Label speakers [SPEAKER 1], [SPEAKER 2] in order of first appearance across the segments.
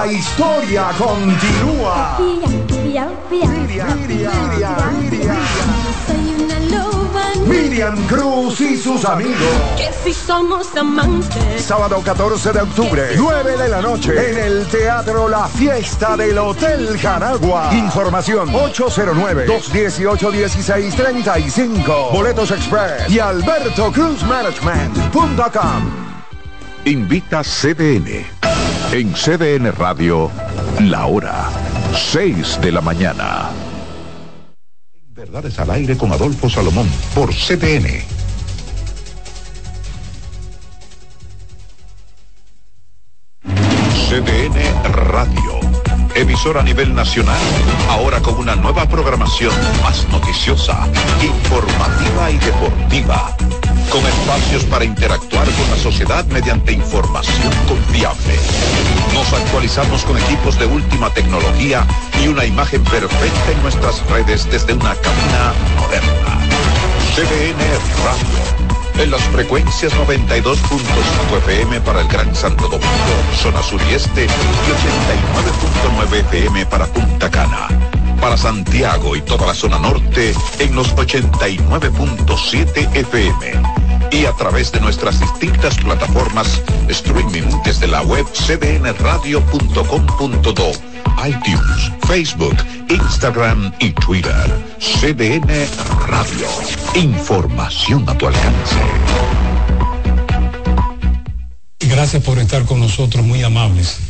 [SPEAKER 1] La historia continúa. Miriam Cruz y sus amigos.
[SPEAKER 2] Que si somos amantes.
[SPEAKER 1] Sábado 14 de octubre, 9 de la noche, en el Teatro La Fiesta del Hotel Janagua. Información 809-218-1635. Boletos Express y Alberto Cruz Management.com.
[SPEAKER 3] Invita CDN. En CDN Radio, la hora 6 de la mañana. Verdades al aire con Adolfo Salomón por CDN. CDN Radio. Emisora a nivel nacional, ahora con una nueva programación más noticiosa, informativa y deportiva, con espacios para interactuar con la sociedad mediante información confiable. Nos actualizamos con equipos de última tecnología y una imagen perfecta en nuestras redes desde una cabina moderna. CDN Radio en las frecuencias 92.5 FM para el Gran Santo Domingo, zona sur y este, y 89.9 FM para Punta Cana. Para Santiago y toda la zona norte en los 89.7 FM. Y a través de nuestras distintas plataformas streaming desde la web cdnradio.com.do, iTunes, Facebook, Instagram y Twitter. CDN Radio. Información a tu alcance.
[SPEAKER 4] Gracias por estar con nosotros, muy amables.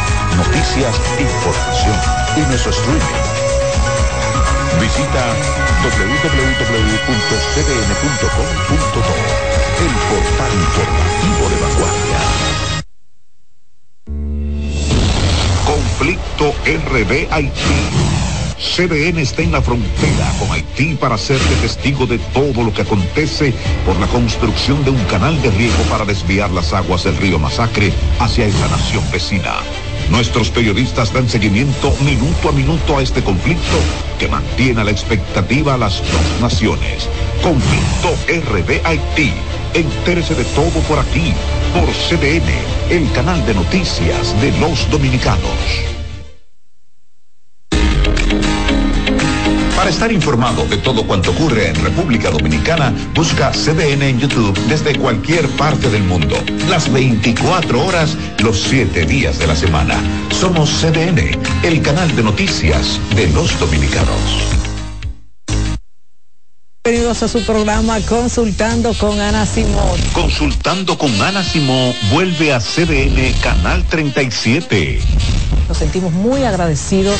[SPEAKER 3] Noticias, información y nuestro streaming. Visita www.cdn.com.do, el portal informativo de vanguardia. Conflicto RD Haití. CDN está en la frontera con Haití para hacerte testigo de todo lo que acontece por la construcción de un canal de riego para desviar las aguas del río Masacre hacia esa nación vecina. Nuestros periodistas dan seguimiento minuto a minuto a este conflicto que mantiene a la expectativa a las dos naciones. Conflicto RD Haití. Entérese de todo por aquí, por CDN, el canal de noticias de los dominicanos. Para estar informado de todo cuanto ocurre en República Dominicana, busca CDN en YouTube desde cualquier parte del mundo. Las 24 horas, los 7 días de la semana. Somos CDN, el canal de noticias de los dominicanos.
[SPEAKER 5] Bienvenidos a su programa Consultando con Ana Simón.
[SPEAKER 3] Consultando con Ana Simón vuelve a CDN Canal 37.
[SPEAKER 5] Nos sentimos muy agradecidos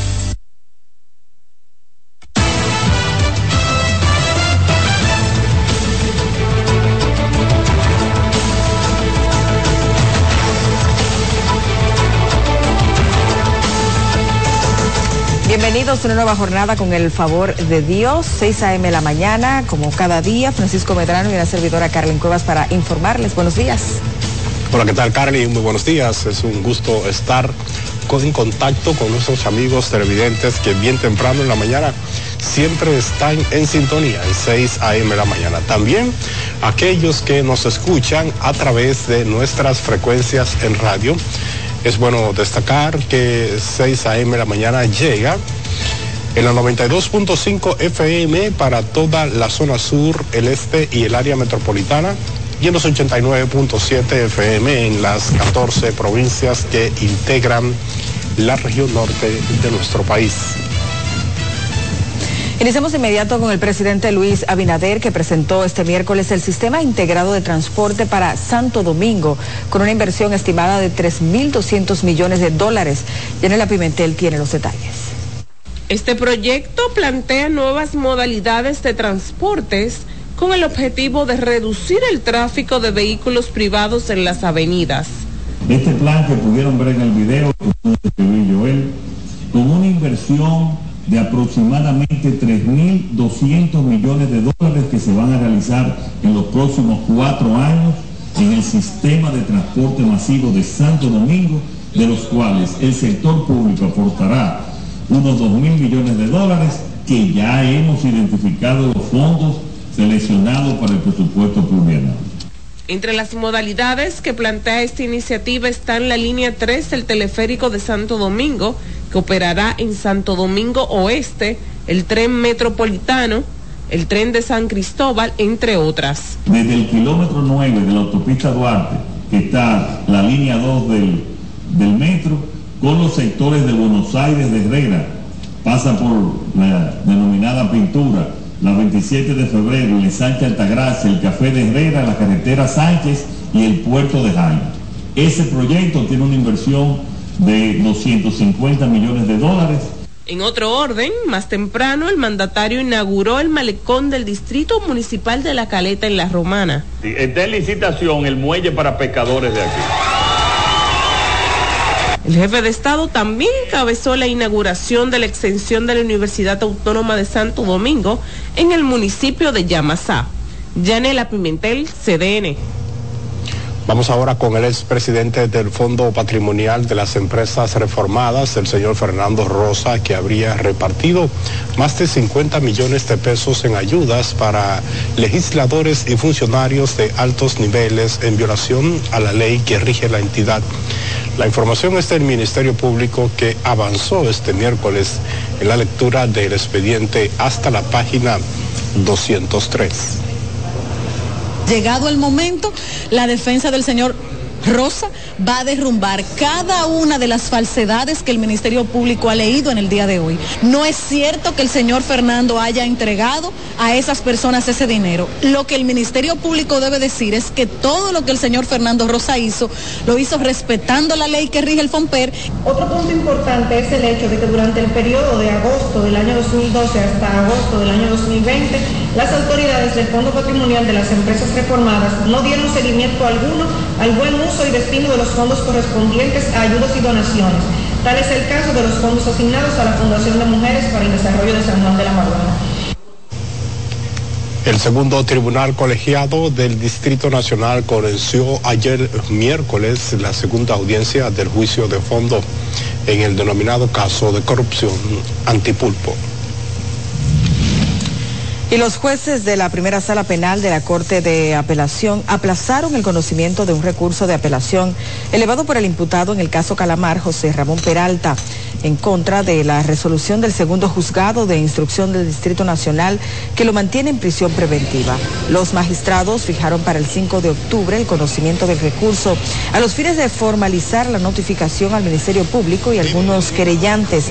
[SPEAKER 5] Bienvenidos una nueva jornada con el favor de Dios, 6 a.m. la mañana, como cada día, Francisco Medrano y la servidora Carmen Cuevas para informarles. Buenos días.
[SPEAKER 6] Hola, ¿qué tal, Carly? Muy buenos días. Es un gusto estar en contacto con nuestros amigos televidentes que bien temprano en la mañana siempre están en sintonía en 6 a.m. la mañana. También aquellos que nos escuchan a través de nuestras frecuencias en radio. Es bueno destacar que 6 a.m. la mañana llega en la 92.5 FM para toda la zona sur, el este y el área metropolitana y en los 89.7 FM en las 14 provincias que integran la región norte de nuestro país.
[SPEAKER 5] Iniciamos de inmediato con el presidente Luis Abinader, que presentó este miércoles el sistema integrado de transporte para Santo Domingo, con una inversión estimada de 3.200 millones de dólares. Yanela Pimentel tiene los detalles.
[SPEAKER 7] Este proyecto plantea nuevas modalidades de transportes con el objetivo de reducir el tráfico de vehículos privados en las avenidas.
[SPEAKER 8] Este plan que pudieron ver en el video, Joel, con una inversión de aproximadamente 3.200 millones de dólares que se van a realizar en los próximos cuatro años en el sistema de transporte masivo de Santo Domingo, de los cuales el sector público aportará unos 2.000 millones de dólares que ya hemos identificado los fondos seleccionados para el presupuesto plurianual.
[SPEAKER 7] Entre las modalidades que plantea esta iniciativa están la línea 3 del teleférico de Santo Domingo, que operará en Santo Domingo Oeste, el tren metropolitano, el tren de San Cristóbal, entre otras.
[SPEAKER 8] Desde el kilómetro 9 de la autopista Duarte, que está la línea 2 del, del metro, con los sectores de Buenos Aires de Herrera, pasa por la denominada pintura, la 27 de febrero, el Sánchez Altagracia, el Café de Herrera, la carretera Sánchez y el puerto de Jaime. Ese proyecto tiene una inversión de 250 millones de dólares.
[SPEAKER 7] En otro orden, más temprano el mandatario inauguró el malecón del Distrito Municipal de La Caleta en La Romana.
[SPEAKER 9] Está en licitación el muelle para pescadores de aquí.
[SPEAKER 7] El jefe de Estado también encabezó la inauguración de la extensión de la Universidad Autónoma de Santo Domingo en el municipio de Yamasá. Yanela Pimentel, CDN.
[SPEAKER 6] Vamos ahora con el expresidente del Fondo Patrimonial de las Empresas Reformadas, el señor Fernando Rosa, que habría repartido más de 50 millones de pesos en ayudas para legisladores y funcionarios de altos niveles en violación a la ley que rige la entidad. La información es del Ministerio Público que avanzó este miércoles en la lectura del expediente hasta la página 203
[SPEAKER 5] llegado el momento, la defensa del señor Rosa va a derrumbar cada una de las falsedades que el Ministerio Público ha leído en el día de hoy. No es cierto que el señor Fernando haya entregado a esas personas ese dinero. Lo que el Ministerio Público debe decir es que todo lo que el señor Fernando Rosa hizo, lo hizo respetando la ley que rige el FOMPER.
[SPEAKER 10] Otro punto importante es el hecho de que durante el periodo de agosto del año 2012 hasta agosto del año 2020, las autoridades del Fondo Patrimonial de las Empresas Reformadas no dieron seguimiento alguno al buen uso y destino de los fondos correspondientes a ayudas y donaciones. Tal es el caso de los fondos asignados a la Fundación de Mujeres para el Desarrollo de San Juan de la Maguana.
[SPEAKER 6] El segundo tribunal colegiado del Distrito Nacional comenzó ayer miércoles la segunda audiencia del juicio de fondo en el denominado caso de corrupción antipulpo.
[SPEAKER 5] Y los jueces de la primera sala penal de la Corte de Apelación aplazaron el conocimiento de un recurso de apelación elevado por el imputado en el caso Calamar, José Ramón Peralta en contra de la resolución del segundo juzgado de instrucción del Distrito Nacional que lo mantiene en prisión preventiva. Los magistrados fijaron para el 5 de octubre el conocimiento del recurso a los fines de formalizar la notificación al Ministerio Público y algunos querellantes.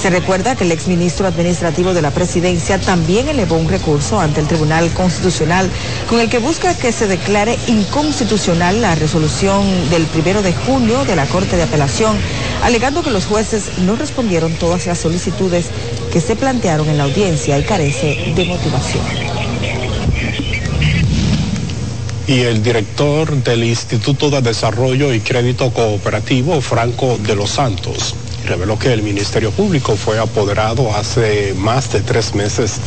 [SPEAKER 5] Se recuerda que el exministro administrativo de la presidencia también elevó un recurso ante el Tribunal Constitucional con el que busca que se declare inconstitucional la resolución del primero de junio de la Corte de Apelación, alegando que los jueces no respondieron todas las solicitudes que se plantearon en la audiencia y carece de motivación.
[SPEAKER 6] Y el director del Instituto de Desarrollo y Crédito Cooperativo, Franco de los Santos, reveló que el Ministerio Público fue apoderado hace más de tres meses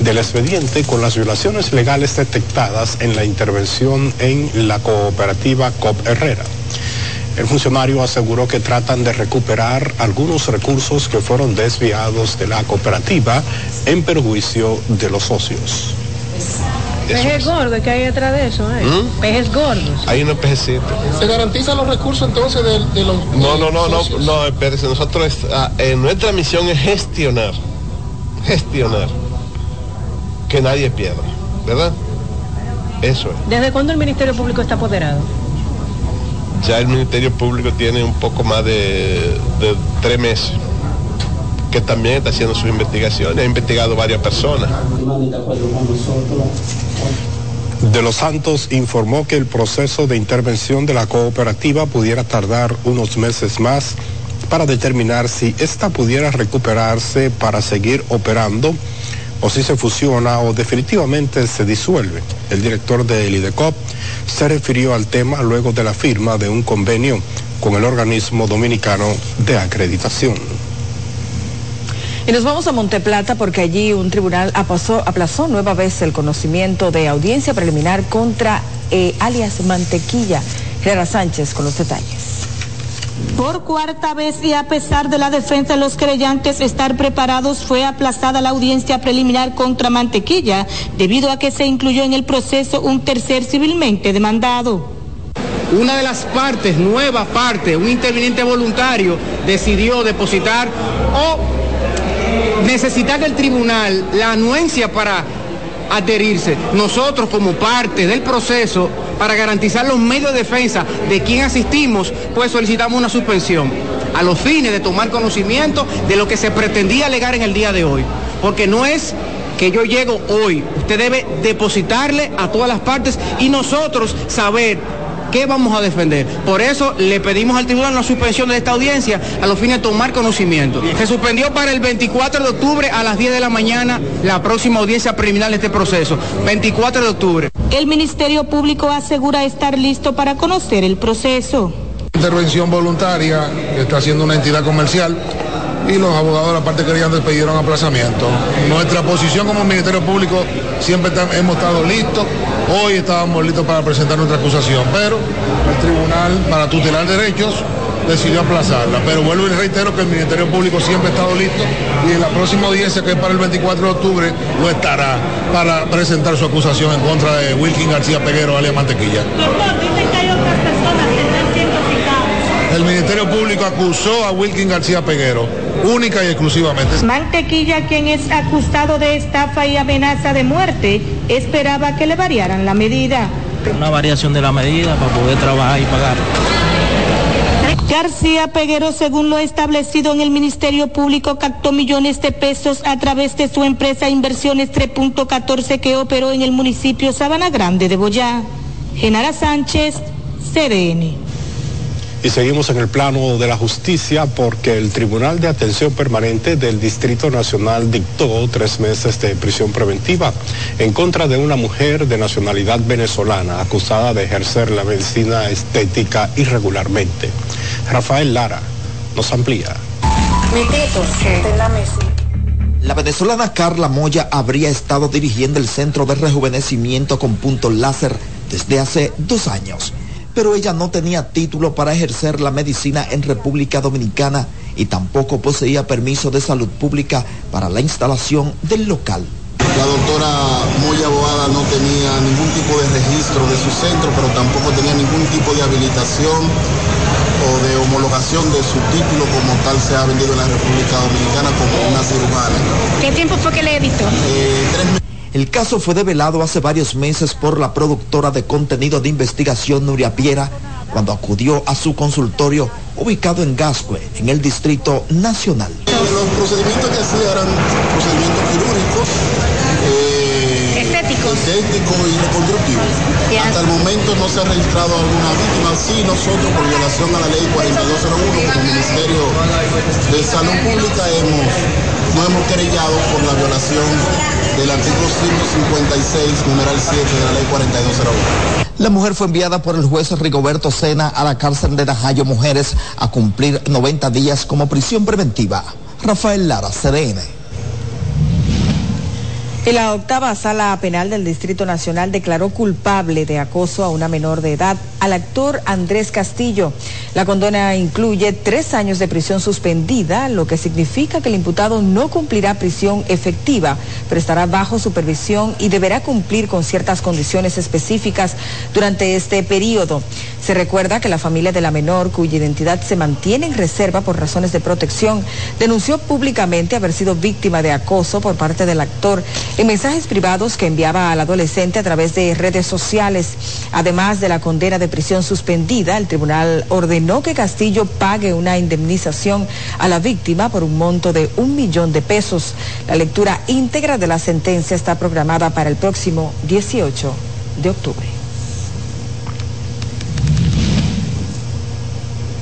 [SPEAKER 6] del expediente con las violaciones legales detectadas en la intervención en la cooperativa COP Herrera. El funcionario aseguró que tratan de recuperar algunos recursos que fueron desviados de la cooperativa en perjuicio de los socios.
[SPEAKER 11] Pejes gordos que hay detrás de eso, ¿eh?
[SPEAKER 12] ¿Mm?
[SPEAKER 11] Pejes gordos.
[SPEAKER 12] Hay unos pejecitos.
[SPEAKER 13] ¿Se garantizan los recursos entonces de, de los
[SPEAKER 12] No, no, no, no,
[SPEAKER 13] socios?
[SPEAKER 12] no, espérese, nosotros, ah, eh, nuestra misión es gestionar, gestionar, que nadie pierda, ¿verdad? Eso es.
[SPEAKER 11] ¿Desde cuándo el Ministerio Público está apoderado?
[SPEAKER 12] Ya el Ministerio Público tiene un poco más de, tres meses, que también está haciendo sus investigaciones, ha investigado varias personas.
[SPEAKER 6] De los Santos informó que el proceso de intervención de la cooperativa pudiera tardar unos meses más para determinar si ésta pudiera recuperarse para seguir operando o si se fusiona o definitivamente se disuelve. El director del IDECOP se refirió al tema luego de la firma de un convenio con el organismo dominicano de acreditación.
[SPEAKER 5] Y nos vamos a Monteplata porque allí un tribunal aplazó, nueva vez el conocimiento de audiencia preliminar contra eh, alias Mantequilla. Gerara Sánchez con los detalles.
[SPEAKER 14] Por cuarta vez y a pesar de la defensa de los creyentes estar preparados, fue aplazada la audiencia preliminar contra Mantequilla debido a que se incluyó en el proceso un tercer civilmente demandado.
[SPEAKER 15] Una de las partes, nueva parte, un interviniente voluntario, decidió depositar o necesitar del tribunal la anuencia para adherirse. Nosotros como parte del proceso, para garantizar los medios de defensa de quien asistimos, pues solicitamos una suspensión a los fines de tomar conocimiento de lo que se pretendía alegar en el día de hoy. Porque no es que yo llego hoy, usted debe depositarle a todas las partes y nosotros saber qué vamos a defender. Por eso le pedimos al tribunal una suspensión de esta audiencia a los fines de tomar conocimiento. Se suspendió para el 24 de octubre a las 10 de la mañana la próxima audiencia preliminar de este proceso. 24 de octubre.
[SPEAKER 14] El Ministerio Público asegura estar listo para conocer el proceso.
[SPEAKER 13] Intervención voluntaria está haciendo una entidad comercial y los abogados de la parte creyente pidieron aplazamiento. Nuestra posición como Ministerio Público siempre hemos estado listos. Hoy estábamos listos para presentar nuestra acusación, pero el Tribunal para tutelar derechos decidió aplazarla. Pero vuelvo y reitero que el Ministerio Público siempre ha estado listo y en la próxima audiencia, que es para el 24 de octubre, lo estará para presentar su acusación en contra de Wilkin García Peguero, alias Mantequilla.
[SPEAKER 14] dicen que hay otras personas que están siendo citadas.
[SPEAKER 13] El Ministerio Público acusó a Wilkin García Peguero, única y exclusivamente.
[SPEAKER 14] Mantequilla, quien es acusado de estafa y amenaza de muerte, esperaba que le variaran la medida.
[SPEAKER 16] Una variación de la medida para poder trabajar y pagar.
[SPEAKER 14] García Peguero, según lo establecido en el Ministerio Público, captó millones de pesos a través de su empresa Inversiones 3.14 que operó en el municipio Sabana Grande de Boyá. Genara Sánchez, CDN.
[SPEAKER 6] Y seguimos en el plano de la justicia porque el Tribunal de Atención Permanente del Distrito Nacional dictó tres meses de prisión preventiva en contra de una mujer de nacionalidad venezolana acusada de ejercer la medicina estética irregularmente. Rafael Lara nos amplía.
[SPEAKER 17] La venezolana Carla Moya habría estado dirigiendo el centro de rejuvenecimiento con punto láser desde hace dos años, pero ella no tenía título para ejercer la medicina en República Dominicana y tampoco poseía permiso de salud pública para la instalación del local.
[SPEAKER 18] La doctora Moya Boada no tenía ningún tipo de registro de su centro, pero tampoco tenía ningún tipo de habilitación o de homologación de su título como tal se ha vendido en la República Dominicana como una cirujana.
[SPEAKER 14] ¿Qué tiempo fue que le editó?
[SPEAKER 17] El caso fue develado hace varios meses por la productora de contenido de investigación Nuria Piera cuando acudió a su consultorio ubicado en Gascue, en el Distrito Nacional.
[SPEAKER 18] Los procedimientos que hacía eran procedimientos eh,
[SPEAKER 14] estéticos
[SPEAKER 18] y reconstructivos. Hasta el momento no se ha registrado alguna víctima. Sí, nosotros por violación a la ley 4201 como Ministerio de Salud Pública hemos, no hemos querellado por la violación del artículo 156, numeral 7 de la ley 4201.
[SPEAKER 17] La mujer fue enviada por el juez Rigoberto Sena a la cárcel de Najayo Mujeres a cumplir 90 días como prisión preventiva. Rafael Lara, CDN.
[SPEAKER 5] Y la octava sala penal del Distrito Nacional declaró culpable de acoso a una menor de edad al actor Andrés Castillo. La condena incluye tres años de prisión suspendida, lo que significa que el imputado no cumplirá prisión efectiva, pero estará bajo supervisión y deberá cumplir con ciertas condiciones específicas durante este periodo. Se recuerda que la familia de la menor, cuya identidad se mantiene en reserva por razones de protección, denunció públicamente haber sido víctima de acoso por parte del actor en mensajes privados que enviaba al adolescente a través de redes sociales. Además de la condena de prisión suspendida, el tribunal ordenó que Castillo pague una indemnización a la víctima por un monto de un millón de pesos. La lectura íntegra de la sentencia está programada para el próximo 18 de octubre.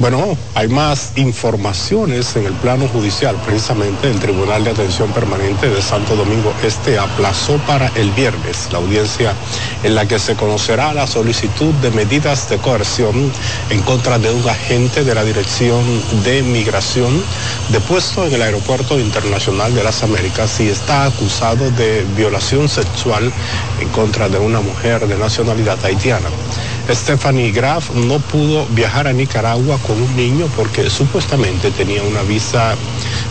[SPEAKER 6] Bueno, hay más informaciones en el plano judicial. Precisamente el Tribunal de Atención Permanente de Santo Domingo Este aplazó para el viernes la audiencia en la que se conocerá la solicitud de medidas de coerción en contra de un agente de la Dirección de Migración depuesto en el Aeropuerto Internacional de las Américas y está acusado de violación sexual en contra de una mujer de nacionalidad haitiana. Stephanie Graf no pudo viajar a Nicaragua con un niño porque supuestamente tenía una visa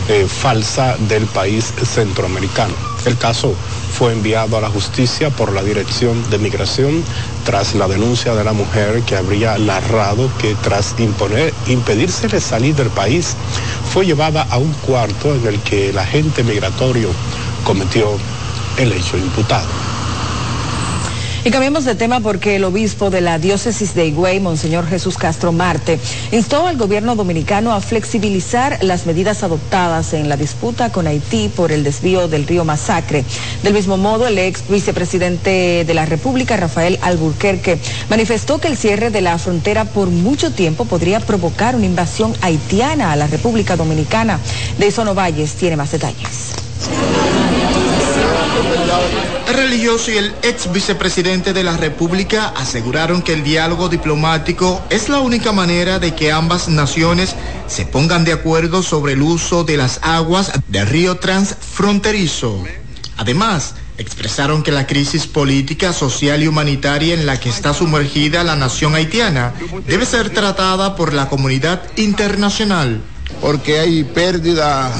[SPEAKER 6] eh, falsa del país centroamericano. El caso fue enviado a la justicia por la Dirección de Migración tras la denuncia de la mujer que habría narrado que tras imponer, impedírsele salir del país, fue llevada a un cuarto en el que el agente migratorio cometió el hecho imputado.
[SPEAKER 5] Y cambiamos de tema porque el obispo de la diócesis de Higüey, Monseñor Jesús Castro Marte, instó al gobierno dominicano a flexibilizar las medidas adoptadas en la disputa con Haití por el desvío del río Masacre. Del mismo modo, el ex vicepresidente de la República, Rafael Alburquerque, manifestó que el cierre de la frontera por mucho tiempo podría provocar una invasión haitiana a la República Dominicana. De eso Valles tiene más detalles.
[SPEAKER 19] El religioso y el ex vicepresidente de la República aseguraron que el diálogo diplomático es la única manera de que ambas naciones se pongan de acuerdo sobre el uso de las aguas del río transfronterizo. Además, expresaron que la crisis política, social y humanitaria en la que está sumergida la nación haitiana debe ser tratada por la comunidad internacional.
[SPEAKER 20] Porque hay pérdida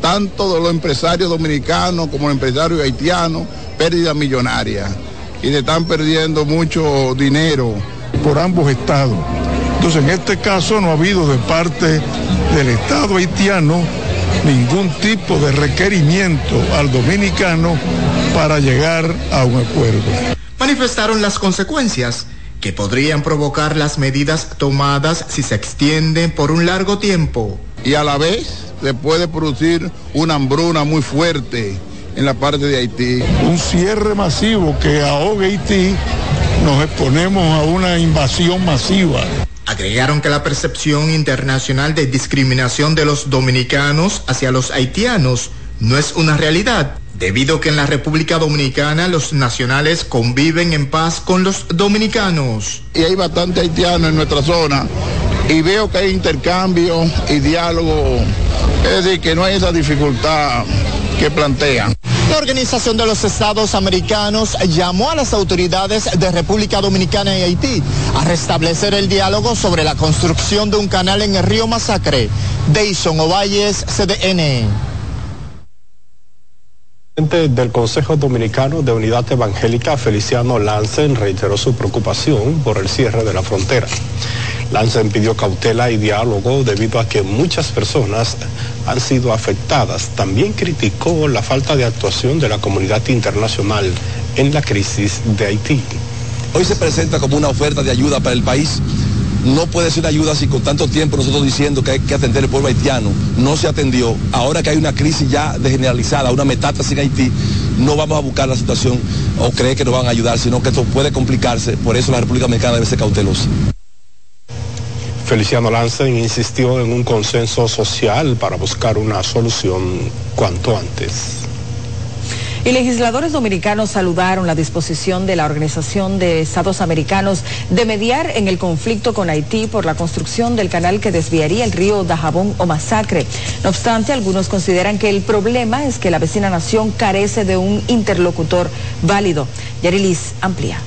[SPEAKER 20] tanto de los empresarios dominicanos como los empresarios haitianos, pérdida millonaria. Y se están perdiendo mucho dinero.
[SPEAKER 13] Por ambos estados. Entonces, en este caso no ha habido de parte del Estado haitiano ningún tipo de requerimiento al dominicano para llegar a un acuerdo.
[SPEAKER 19] Manifestaron las consecuencias que podrían provocar las medidas tomadas si se extienden por un largo tiempo.
[SPEAKER 20] Y a la vez se puede producir una hambruna muy fuerte en la parte de Haití.
[SPEAKER 13] Un cierre masivo que ahogue Haití, nos exponemos a una invasión masiva.
[SPEAKER 19] Agregaron que la percepción internacional de discriminación de los dominicanos hacia los haitianos no es una realidad, debido que en la República Dominicana los nacionales conviven en paz con los dominicanos.
[SPEAKER 20] Y hay bastante haitianos en nuestra zona y veo que hay intercambio y diálogo, es decir, que no hay esa dificultad que plantean.
[SPEAKER 19] La Organización de los Estados Americanos llamó a las autoridades de República Dominicana y Haití a restablecer el diálogo sobre la construcción de un canal en el río Masacre. Deison Ovalles, CDN
[SPEAKER 6] del Consejo Dominicano de Unidad Evangélica, Feliciano Lancen, reiteró su preocupación por el cierre de la frontera. Lancen pidió cautela y diálogo debido a que muchas personas han sido afectadas. También criticó la falta de actuación de la comunidad internacional en la crisis de Haití.
[SPEAKER 21] Hoy se presenta como una oferta de ayuda para el país no puede ser ayuda si con tanto tiempo nosotros diciendo que hay que atender el pueblo haitiano no se atendió. Ahora que hay una crisis ya generalizada, una metástasis en Haití, no vamos a buscar la situación o creer que nos van a ayudar, sino que esto puede complicarse. Por eso la República Dominicana debe ser cautelosa.
[SPEAKER 6] Feliciano Lancen insistió en un consenso social para buscar una solución cuanto antes.
[SPEAKER 5] Y legisladores dominicanos saludaron la disposición de la Organización de Estados Americanos de mediar en el conflicto con Haití por la construcción del canal que desviaría el río Dajabón o Masacre. No obstante, algunos consideran que el problema es que la vecina nación carece de un interlocutor válido. Yarilis amplía.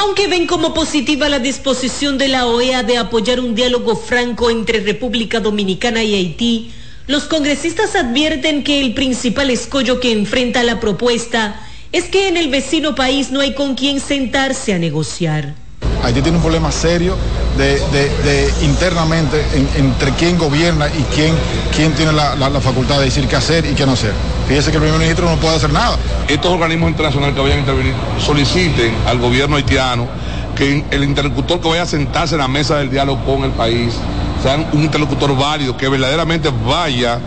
[SPEAKER 22] Aunque ven como positiva la disposición de la OEA de apoyar un diálogo franco entre República Dominicana y Haití, los congresistas advierten que el principal escollo que enfrenta la propuesta es que en el vecino país no hay con quien sentarse a negociar.
[SPEAKER 23] Haití tiene un problema serio de, internamente en- entre quién gobierna y quién, quién tiene la, la- la facultad de decir qué hacer y qué no hacer. Fíjese que el primer ministro no puede hacer nada.
[SPEAKER 24] estos organismos internacionales que vayan a intervenir soliciten al gobierno haitiano que el interlocutor que vaya a sentarse en la mesa del diálogo con el país sea un interlocutor válido, que verdaderamente vaya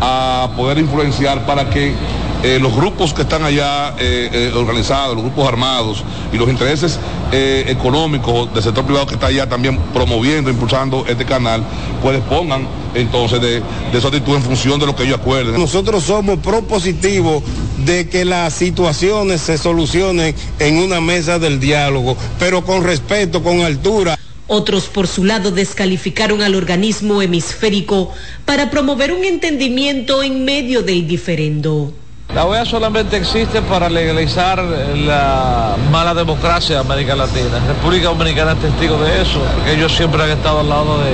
[SPEAKER 24] a poder influenciar para que eh, los grupos que están allá eh, eh, organizados, los grupos armados y los intereses eh, económicos del sector privado que está allá también promoviendo, impulsando este canal, pues pongan entonces de, de su actitud en función de lo que ellos acuerden.
[SPEAKER 25] Nosotros somos propositivos de que las situaciones se solucionen en una mesa del diálogo, pero con respeto, con altura.
[SPEAKER 22] Otros, por su lado, descalificaron al organismo hemisférico para promover un entendimiento en medio del diferendo.
[SPEAKER 16] La OEA solamente existe para legalizar la mala democracia de América Latina. República Dominicana es testigo de eso, porque ellos siempre han estado al lado de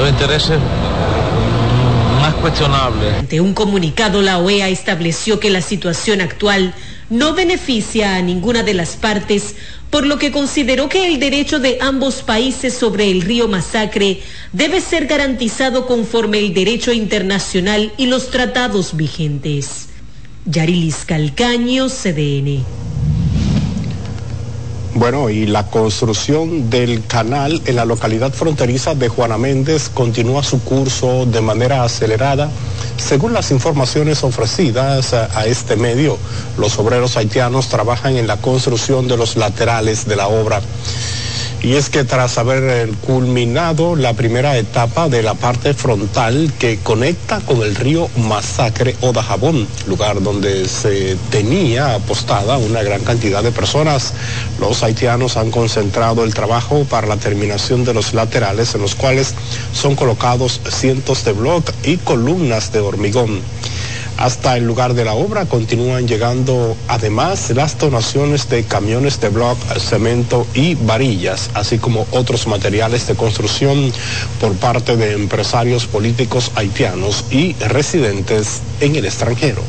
[SPEAKER 16] los intereses más cuestionables.
[SPEAKER 22] Ante un comunicado, la OEA estableció que la situación actual no beneficia a ninguna de las partes, por lo que consideró que el derecho de ambos países sobre el río Masacre debe ser garantizado conforme el derecho internacional y los tratados vigentes. Yarilis Calcaño, CDN.
[SPEAKER 6] Bueno, y la construcción del canal en la localidad fronteriza de Juana Méndez continúa su curso de manera acelerada. Según las informaciones ofrecidas a, a este medio, los obreros haitianos trabajan en la construcción de los laterales de la obra. Y es que tras haber culminado la primera etapa de la parte frontal que conecta con el río Masacre o Dajabón, lugar donde se tenía apostada una gran cantidad de personas, los haitianos han concentrado el trabajo para la terminación de los laterales en los cuales son colocados cientos de bloques y columnas de hormigón. Hasta el lugar de la obra continúan llegando además las donaciones de camiones de bloc, cemento y varillas, así como otros materiales de construcción por parte de empresarios políticos haitianos y residentes en el extranjero.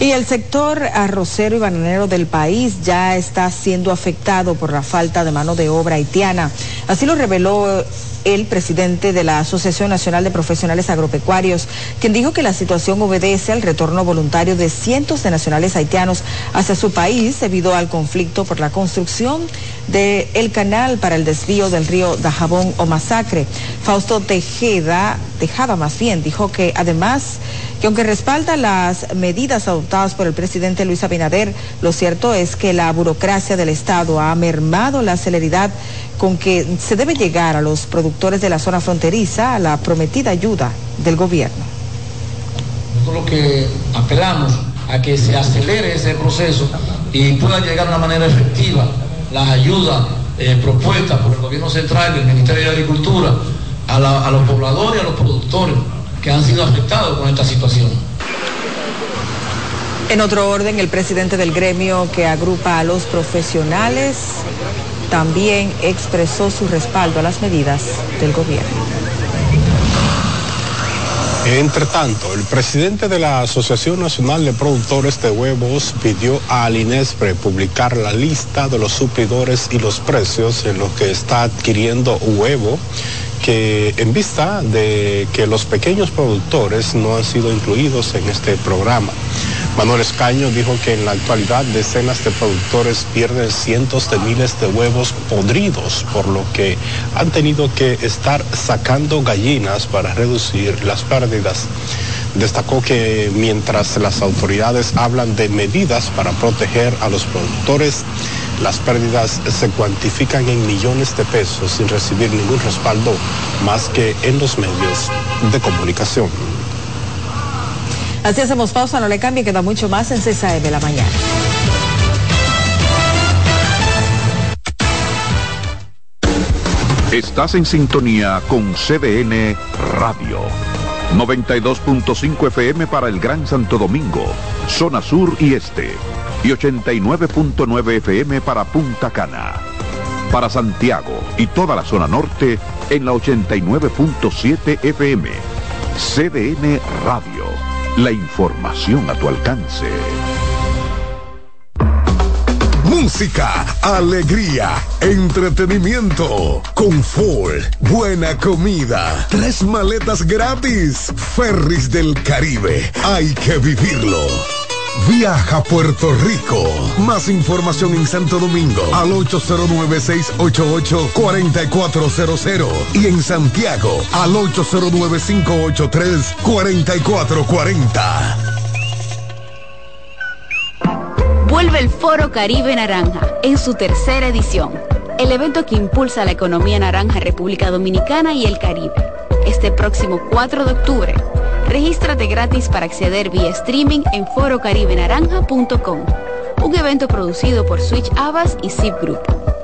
[SPEAKER 5] Y el sector arrocero y bananero del país ya está siendo afectado por la falta de mano de obra haitiana. Así lo reveló el presidente de la Asociación Nacional de Profesionales Agropecuarios, quien dijo que la situación obedece al retorno voluntario de cientos de nacionales haitianos hacia su país debido al conflicto por la construcción del el canal para el desvío del río Dajabón o Masacre. Fausto Tejeda, Tejada más bien, dijo que además que aunque respalda las medidas adoptadas por el presidente Luis Abinader, lo cierto es que la burocracia del Estado ha mermado la celeridad con que se debe llegar a los productores de la zona fronteriza a la prometida ayuda del gobierno.
[SPEAKER 26] Nosotros lo que apelamos a que se acelere ese proceso y pueda llegar de una manera efectiva las ayudas eh, propuestas por el gobierno central y el Ministerio de Agricultura a, los pobladores y a los productores que han sido afectados con esta situación.
[SPEAKER 5] En otro orden, el presidente del gremio que agrupa a los profesionales también expresó su respaldo a las medidas del gobierno.
[SPEAKER 6] Entre tanto, el presidente de la Asociación Nacional de Productores de Huevos pidió a Alinespre publicar la lista de los suplidores y los precios en los que está adquiriendo huevo que en vista de que los pequeños productores no han sido incluidos en este programa. Manuel Escaño dijo que en la actualidad decenas de productores pierden cientos de miles de huevos podridos, por lo que han tenido que estar sacando gallinas para reducir las pérdidas. Destacó que mientras las autoridades hablan de medidas para proteger a los productores, las pérdidas se cuantifican en millones de pesos sin recibir ningún respaldo más que en los medios de comunicación.
[SPEAKER 5] Así hacemos pausa, no le cambie, queda mucho más en CSAE de la mañana.
[SPEAKER 3] Estás en sintonía con CDN Radio. 92.5 FM para el Gran Santo Domingo, zona sur y este. Y 89.9 FM para Punta Cana. Para Santiago y toda la zona norte en la 89.7 FM. CDN Radio. La información a tu alcance.
[SPEAKER 27] Música, alegría, entretenimiento, confort, buena comida, tres maletas gratis. Ferris del Caribe. Hay que vivirlo. Viaja a Puerto Rico. Más información en Santo Domingo al 809-688-4400 y en Santiago al 809-583-4440.
[SPEAKER 28] Vuelve el Foro Caribe Naranja en su tercera edición. El evento que impulsa la economía naranja República Dominicana y el Caribe. Este próximo 4 de octubre Regístrate gratis para acceder vía streaming en forocaribenaranja.com. Un evento producido por Switch Abbas y Zip Group.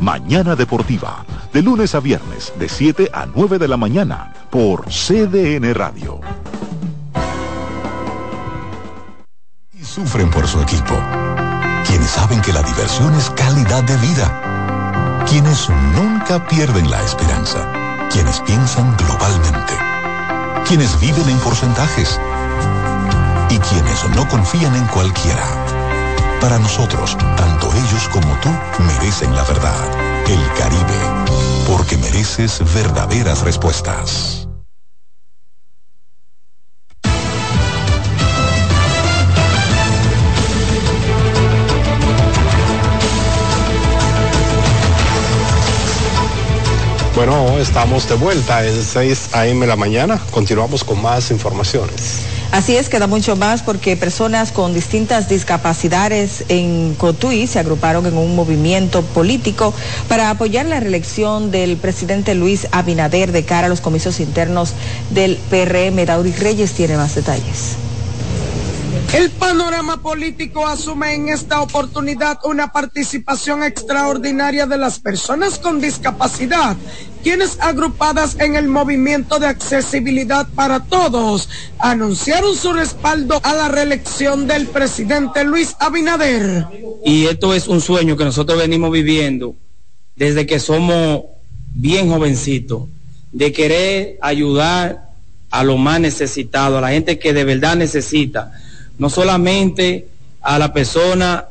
[SPEAKER 3] Mañana Deportiva, de lunes a viernes, de 7 a 9 de la mañana, por CDN Radio.
[SPEAKER 27] Y sufren por su equipo. Quienes saben que la diversión es calidad de vida. Quienes nunca pierden la esperanza. Quienes piensan globalmente. Quienes viven en porcentajes. Y quienes no confían en cualquiera. Para nosotros, tanto ellos como tú merecen la verdad. El Caribe, porque mereces verdaderas respuestas.
[SPEAKER 6] Bueno, estamos de vuelta en 6 a.m. la mañana. Continuamos con más informaciones.
[SPEAKER 5] Así es, queda mucho más porque personas con distintas discapacidades en Cotuí se agruparon en un movimiento político para apoyar la reelección del presidente Luis Abinader de cara a los comicios internos del PRM. Dauri Reyes tiene más detalles.
[SPEAKER 29] El panorama político asume en esta oportunidad una participación extraordinaria de las personas con discapacidad, quienes agrupadas en el movimiento de accesibilidad para todos anunciaron su respaldo a la reelección del presidente Luis Abinader.
[SPEAKER 30] Y esto es un sueño que nosotros venimos viviendo desde que somos bien jovencitos, de querer ayudar a los más necesitados, a la gente que de verdad necesita no solamente a la persona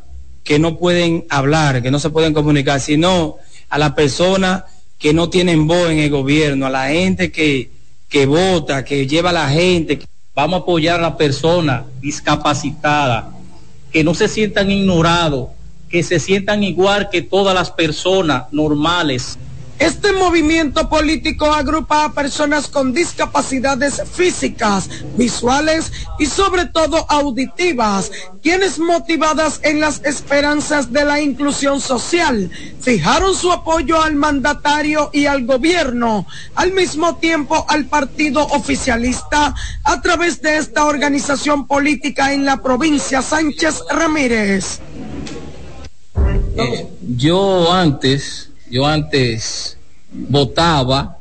[SPEAKER 30] que no pueden hablar, que no se pueden comunicar, sino a la persona que no tienen voz en el gobierno, a la gente que, que vota, que lleva a la gente. Vamos a apoyar a la persona discapacitada, que no se sientan ignorados, que se sientan igual que todas las personas normales.
[SPEAKER 29] Este movimiento político agrupa a personas con discapacidades físicas, visuales y sobre todo auditivas, quienes motivadas en las esperanzas de la inclusión social, fijaron su apoyo al mandatario y al gobierno, al mismo tiempo al partido oficialista, a través de esta organización política en la provincia Sánchez Ramírez.
[SPEAKER 30] Eh, yo antes yo antes votaba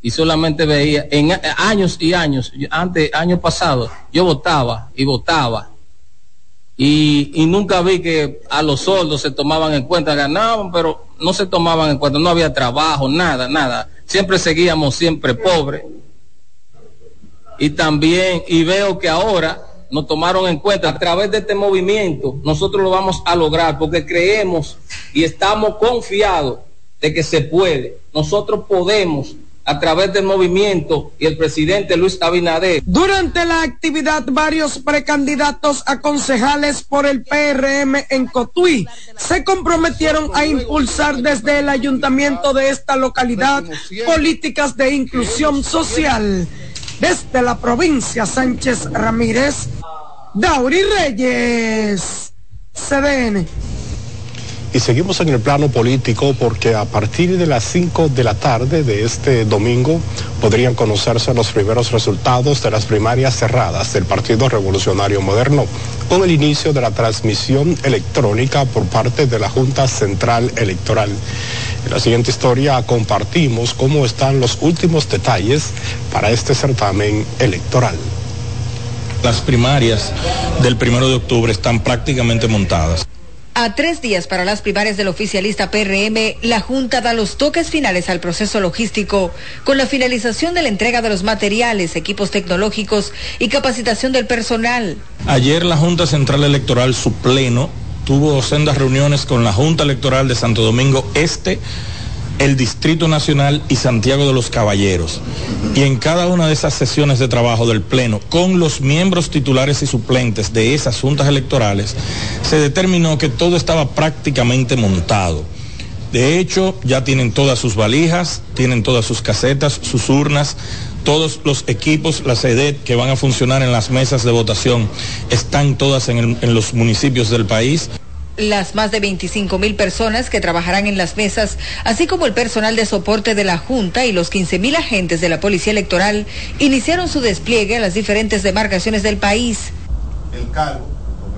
[SPEAKER 30] y solamente veía, en años y años, antes, años pasados, yo votaba y votaba. Y, y, nunca vi que a los soldos se tomaban en cuenta, ganaban, pero no se tomaban en cuenta, no había trabajo, nada, nada. Siempre seguíamos siempre pobres. Y también, y veo que ahora nos tomaron en cuenta a través de este movimiento, nosotros lo vamos a lograr porque creemos y estamos confiados de que se puede. Nosotros podemos a través del movimiento y el presidente Luis Abinader.
[SPEAKER 29] Durante la actividad, varios precandidatos a concejales por el PRM en Cotuí se comprometieron a impulsar desde el ayuntamiento de esta localidad políticas de inclusión social. Desde la provincia Sánchez Ramírez, Dauri Reyes, CDN.
[SPEAKER 6] Y seguimos en el plano político porque a partir de las 5 de la tarde de este domingo podrían conocerse los primeros resultados de las primarias cerradas del Partido Revolucionario Moderno, con el inicio de la transmisión electrónica por parte de la Junta Central Electoral. En la siguiente historia compartimos cómo están los últimos detalles para este certamen electoral.
[SPEAKER 31] Las primarias del primero de octubre están prácticamente montadas.
[SPEAKER 32] A tres días para las primarias del oficialista PRM, la Junta da los toques finales al proceso logístico con la finalización de la entrega de los materiales, equipos tecnológicos y capacitación del personal.
[SPEAKER 31] Ayer la Junta Central Electoral, su pleno, tuvo sendas reuniones con la Junta Electoral de Santo Domingo Este el Distrito Nacional y Santiago de los Caballeros. Y en cada una de esas sesiones de trabajo del Pleno, con los miembros titulares y suplentes de esas juntas electorales, se determinó que todo estaba prácticamente montado. De hecho, ya tienen todas sus valijas, tienen todas sus casetas, sus urnas, todos los equipos, la SEDET que van a funcionar en las mesas de votación, están todas en, en los municipios del país
[SPEAKER 32] las más de 25 mil personas que trabajarán en las mesas, así como el personal de soporte de la Junta y los 15 mil agentes de la Policía Electoral, iniciaron su despliegue a las diferentes demarcaciones del país. El cargo,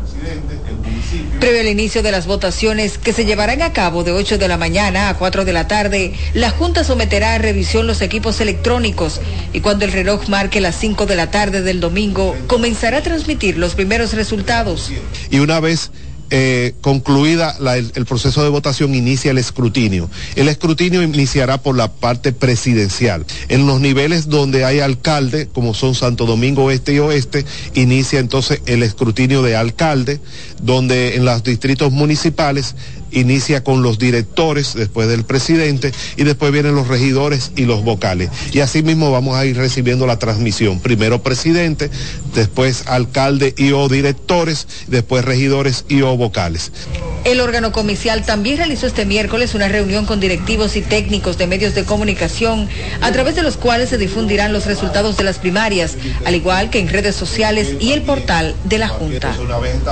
[SPEAKER 32] presidente, el municipio. Previo al inicio de las votaciones que se llevarán a cabo de 8 de la mañana a 4 de la tarde, la Junta someterá a revisión los equipos electrónicos y cuando el reloj marque las 5 de la tarde del domingo, comenzará a transmitir los primeros resultados.
[SPEAKER 33] Y una vez eh, concluida el, proceso de votación, inicia el escrutinio. El escrutinio iniciará por la parte presidencial. En los niveles donde hay alcalde, como son Santo Domingo Este y Oeste, inicia entonces el escrutinio de alcalde, donde en los distritos municipales inicia con los directores, después del presidente, y después vienen los regidores y los vocales. Y así mismo vamos a ir recibiendo la transmisión. Primero presidente, después alcalde y o directores, después regidores y o vocales.
[SPEAKER 32] El órgano comicial también realizó este miércoles una reunión con directivos y técnicos de medios de comunicación, a través de los cuales se difundirán los resultados de las primarias, al igual que en redes sociales y el portal de la Junta.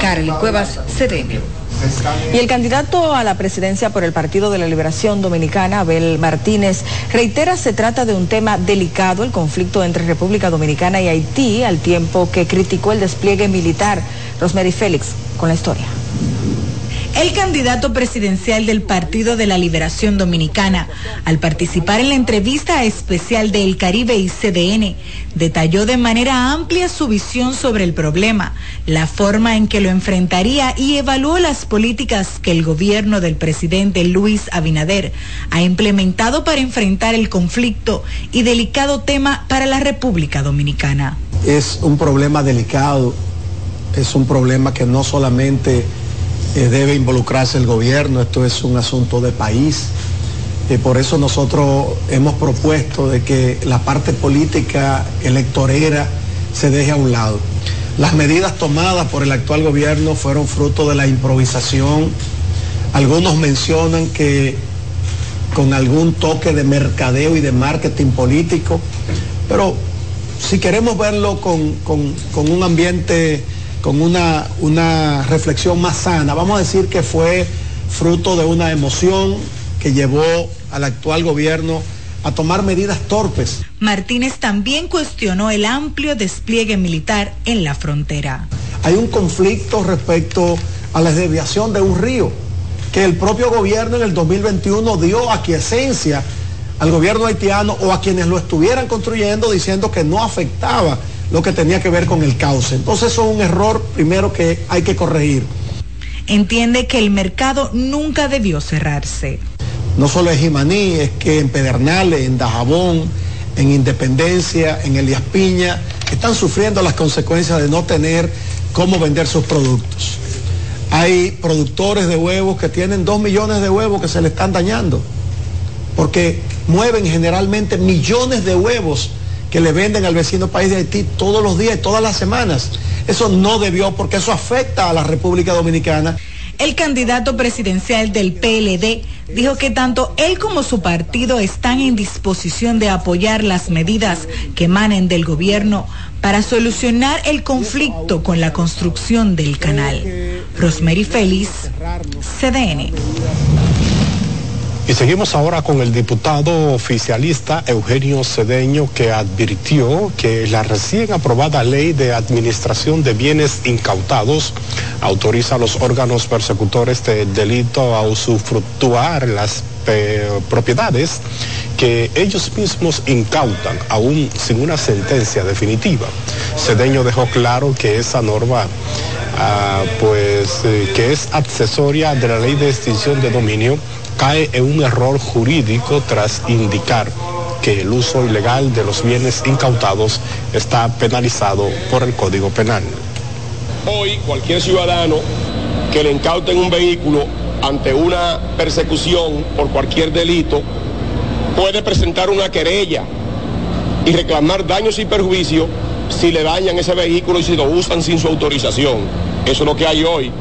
[SPEAKER 32] Carly Cuevas, CDN.
[SPEAKER 5] Y el candidato a la presidencia por el Partido de la Liberación Dominicana, Abel Martínez, reitera se trata de un tema delicado, el conflicto entre República Dominicana y Haití, al tiempo que criticó el despliegue militar. Rosemary Félix, con la historia.
[SPEAKER 32] El candidato presidencial del Partido de la Liberación Dominicana, al participar en la entrevista especial de El Caribe y CDN, detalló de manera amplia su visión sobre el problema, la forma en que lo enfrentaría y evaluó las políticas que el gobierno del presidente Luis Abinader ha implementado para enfrentar el conflicto y delicado tema para la República Dominicana.
[SPEAKER 34] Es un problema delicado, es un problema que no solamente eh, debe involucrarse el gobierno, esto es un asunto de país. y por eso nosotros hemos propuesto de que la parte política electorera se deje a un lado. Las medidas tomadas por el actual gobierno fueron fruto de la improvisación. Algunos mencionan que con algún toque de mercadeo y de marketing político, pero si queremos verlo con, con un ambiente con una, una reflexión más sana. Vamos a decir que fue fruto de una emoción que llevó al actual gobierno a tomar medidas torpes.
[SPEAKER 32] Martínez también cuestionó el amplio despliegue militar en la frontera.
[SPEAKER 34] Hay un conflicto respecto a la desviación de un río, que el propio gobierno en el 2021 dio aquiescencia al gobierno haitiano o a quienes lo estuvieran construyendo diciendo que no afectaba lo que tenía que ver con el cauce. Entonces eso es un error primero que hay que corregir.
[SPEAKER 32] Entiende que el mercado nunca debió cerrarse.
[SPEAKER 34] No solo en Jimaní, es que en Pedernales, en Dajabón, en Independencia, en Elías Piña, están sufriendo las consecuencias de no tener cómo vender sus productos. Hay productores de huevos que tienen dos millones de huevos que se le están dañando, porque mueven generalmente millones de huevos que le venden al vecino país de Haití todos los días y todas las semanas. Eso no debió porque eso afecta a la República Dominicana.
[SPEAKER 32] El candidato presidencial del PLD dijo que tanto él como su partido están en disposición de apoyar las medidas que emanen del gobierno para solucionar el conflicto con la construcción del canal. Rosemary Félix,
[SPEAKER 35] CDN.
[SPEAKER 6] Y seguimos ahora con el diputado oficialista Eugenio Cedeño que advirtió que la recién aprobada ley de administración de bienes incautados autoriza a los órganos persecutores de delito a usufructuar las propiedades que ellos mismos incautan, aún sin una sentencia definitiva. Cedeño dejó claro que esa norma, ah, pues, eh, que es accesoria de la ley de extinción de dominio, cae en un error jurídico tras indicar que el uso ilegal de los bienes incautados está penalizado por el Código Penal.
[SPEAKER 36] Hoy cualquier ciudadano que le incauten un vehículo ante una persecución por cualquier delito puede presentar una querella y reclamar daños y perjuicios si le dañan ese vehículo y si lo usan sin su autorización. Eso es lo que hay hoy.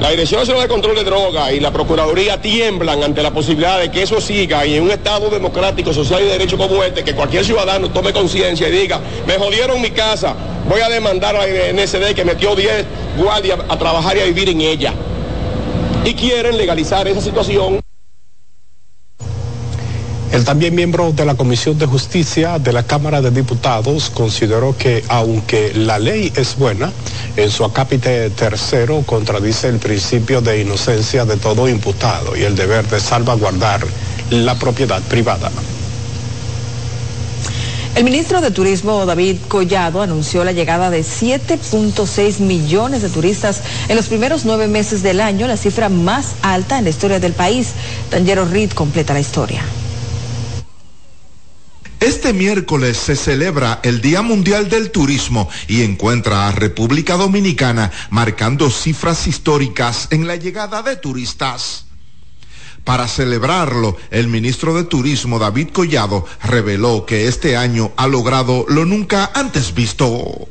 [SPEAKER 36] La Dirección Nacional de Control de Drogas y la Procuraduría tiemblan ante la posibilidad de que eso siga y en un Estado democrático, social y de derecho como este, que cualquier ciudadano tome conciencia y diga, me jodieron mi casa, voy a demandar a la NSD que metió 10 guardias a trabajar y a vivir en ella. Y quieren legalizar esa situación.
[SPEAKER 6] El también miembro de la Comisión de Justicia de la Cámara de Diputados consideró que aunque la ley es buena, en su acápite tercero contradice el principio de inocencia de todo imputado y el deber de salvaguardar la propiedad privada.
[SPEAKER 5] El ministro de Turismo David Collado anunció la llegada de 7.6 millones de turistas en los primeros nueve meses del año, la cifra más alta en la historia del país. Tangero Reed completa la historia.
[SPEAKER 19] Este miércoles se celebra el Día Mundial del Turismo y encuentra a República Dominicana marcando cifras históricas en la llegada de turistas. Para celebrarlo, el ministro de Turismo David Collado reveló que este año ha logrado lo nunca antes visto.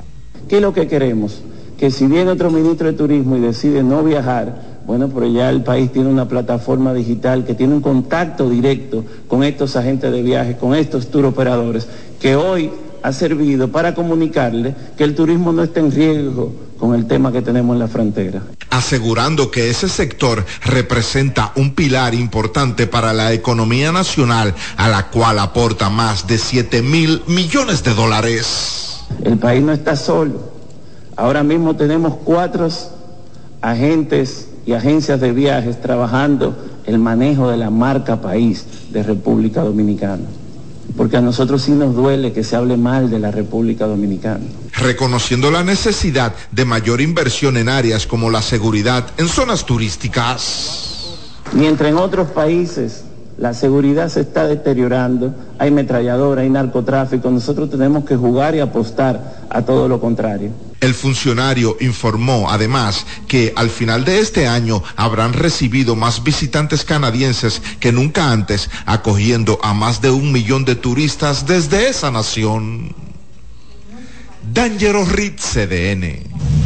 [SPEAKER 37] ¿Qué es lo que queremos? Que si viene otro ministro de Turismo y decide no viajar, bueno, pero ya el país tiene una plataforma digital que tiene un contacto directo con estos agentes de viaje, con estos tour operadores, que hoy ha servido para comunicarle que el turismo no está en riesgo con el tema que tenemos en la frontera.
[SPEAKER 19] Asegurando que ese sector representa un pilar importante para la economía nacional, a la cual aporta más de 7 mil millones de dólares.
[SPEAKER 37] El país no está solo. Ahora mismo tenemos cuatro agentes y agencias de viajes trabajando el manejo de la marca país de República Dominicana. Porque a nosotros sí nos duele que se hable mal de la República Dominicana.
[SPEAKER 19] Reconociendo la necesidad de mayor inversión en áreas como la seguridad en zonas turísticas.
[SPEAKER 37] Mientras en otros países la seguridad se está deteriorando, hay metralladora, hay narcotráfico, nosotros tenemos que jugar y apostar a todo lo contrario.
[SPEAKER 19] El funcionario informó además que al final de este año habrán recibido más visitantes canadienses que nunca antes, acogiendo a más de un millón de turistas desde esa nación. Dangerous Ritz CDN.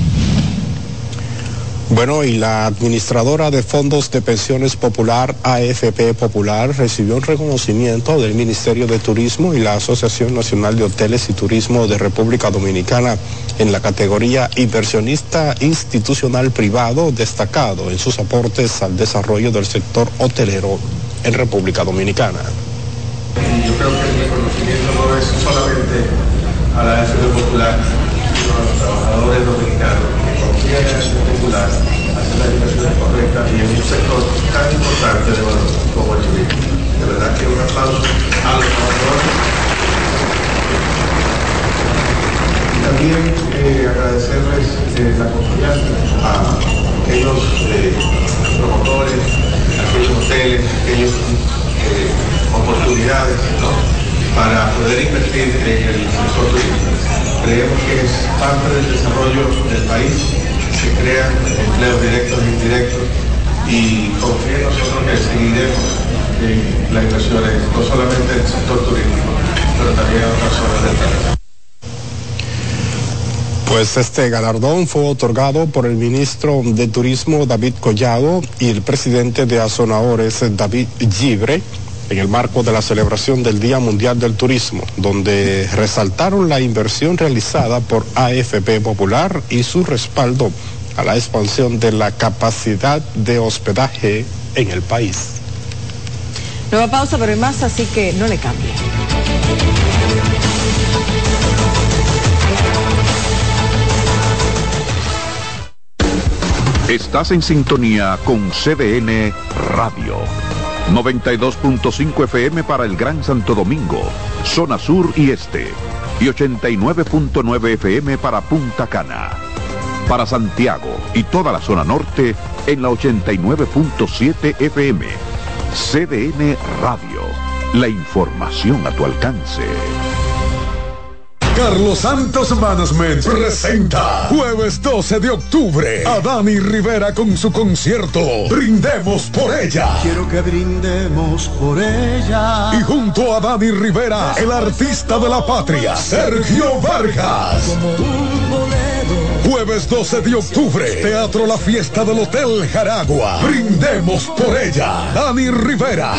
[SPEAKER 6] Bueno, y la administradora de fondos de pensiones popular, AFP Popular, recibió un reconocimiento del Ministerio de Turismo y la Asociación Nacional de Hoteles y Turismo de República Dominicana en la categoría inversionista institucional privado destacado en sus aportes al desarrollo del sector hotelero en República Dominicana.
[SPEAKER 38] Yo creo que el reconocimiento no es solamente a la AFP Popular, sino a los trabajadores dominicanos inversiones correctas y en un sector tan importante de como el turismo. En las inversiones, no solamente en el sector turístico, pero también en otras zonas del país.
[SPEAKER 6] Pues este galardón fue otorgado por el ministro de Turismo David Collado y el presidente de Azonadores David Gibre en el marco de la celebración del Día Mundial del Turismo, donde resaltaron la inversión realizada por AFP Popular y su respaldo a la expansión de la capacidad de hospedaje en el país.
[SPEAKER 5] Nueva pausa, pero hay más, así que no le cambie.
[SPEAKER 3] Estás en sintonía con CDN Radio. 92.5 FM para el Gran Santo Domingo, zona sur y este. Y 89.9 FM para Punta Cana. Para Santiago y toda la zona norte en la 89.7 FM. CDN Radio. La información a tu alcance.
[SPEAKER 35] Carlos Santos Management presenta jueves 12 de octubre a Dani Rivera con su concierto Brindemos por ella.
[SPEAKER 39] Quiero que brindemos por ella.
[SPEAKER 35] Y junto a Dani Rivera, el artista de la patria, Sergio Vargas. Jueves 12 de octubre, Teatro La Fiesta del Hotel Jaragua. Brindemos por ella. Dani Rivera.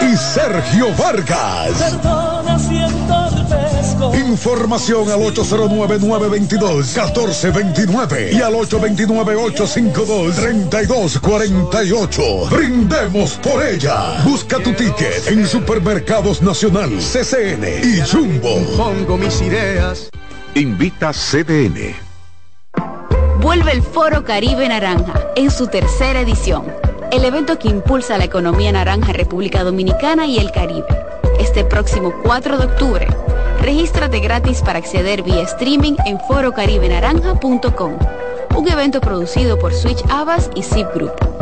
[SPEAKER 35] Y Sergio Vargas. Información al 809-922-1429 y al 829-852-3248. Brindemos por ella. Busca tu ticket en Supermercados Nacional, CCN y Jumbo.
[SPEAKER 39] Pongo mis ideas.
[SPEAKER 3] Invita CDN.
[SPEAKER 28] Vuelve el Foro Caribe Naranja en su tercera edición. El evento que impulsa la economía naranja República Dominicana y el Caribe. Este próximo 4 de octubre Regístrate gratis para acceder vía streaming en forocaribenaranja.com. Un evento producido por Switch Abbas y Zip Group.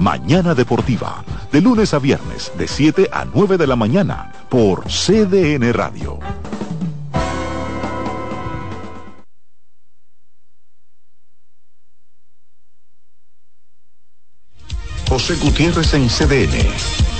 [SPEAKER 3] Mañana Deportiva, de lunes a viernes, de 7 a 9 de la mañana, por CDN Radio. José Gutiérrez en CDN.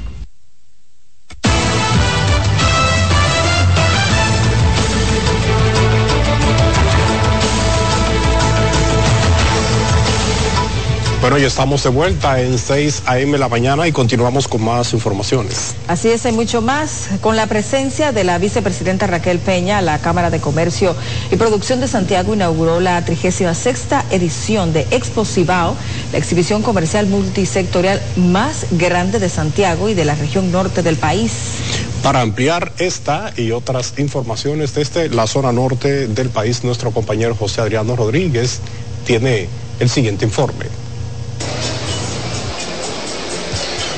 [SPEAKER 6] Bueno, ya estamos de vuelta en 6 a.m. la mañana y continuamos con más informaciones.
[SPEAKER 5] Así es, hay mucho más. Con la presencia de la vicepresidenta Raquel Peña, la Cámara de Comercio y Producción de Santiago inauguró la 36 edición de Expo Cibao, la exhibición comercial multisectorial más grande de Santiago y de la región norte del país.
[SPEAKER 6] Para ampliar esta y otras informaciones desde la zona norte del país, nuestro compañero José Adriano Rodríguez tiene el siguiente informe.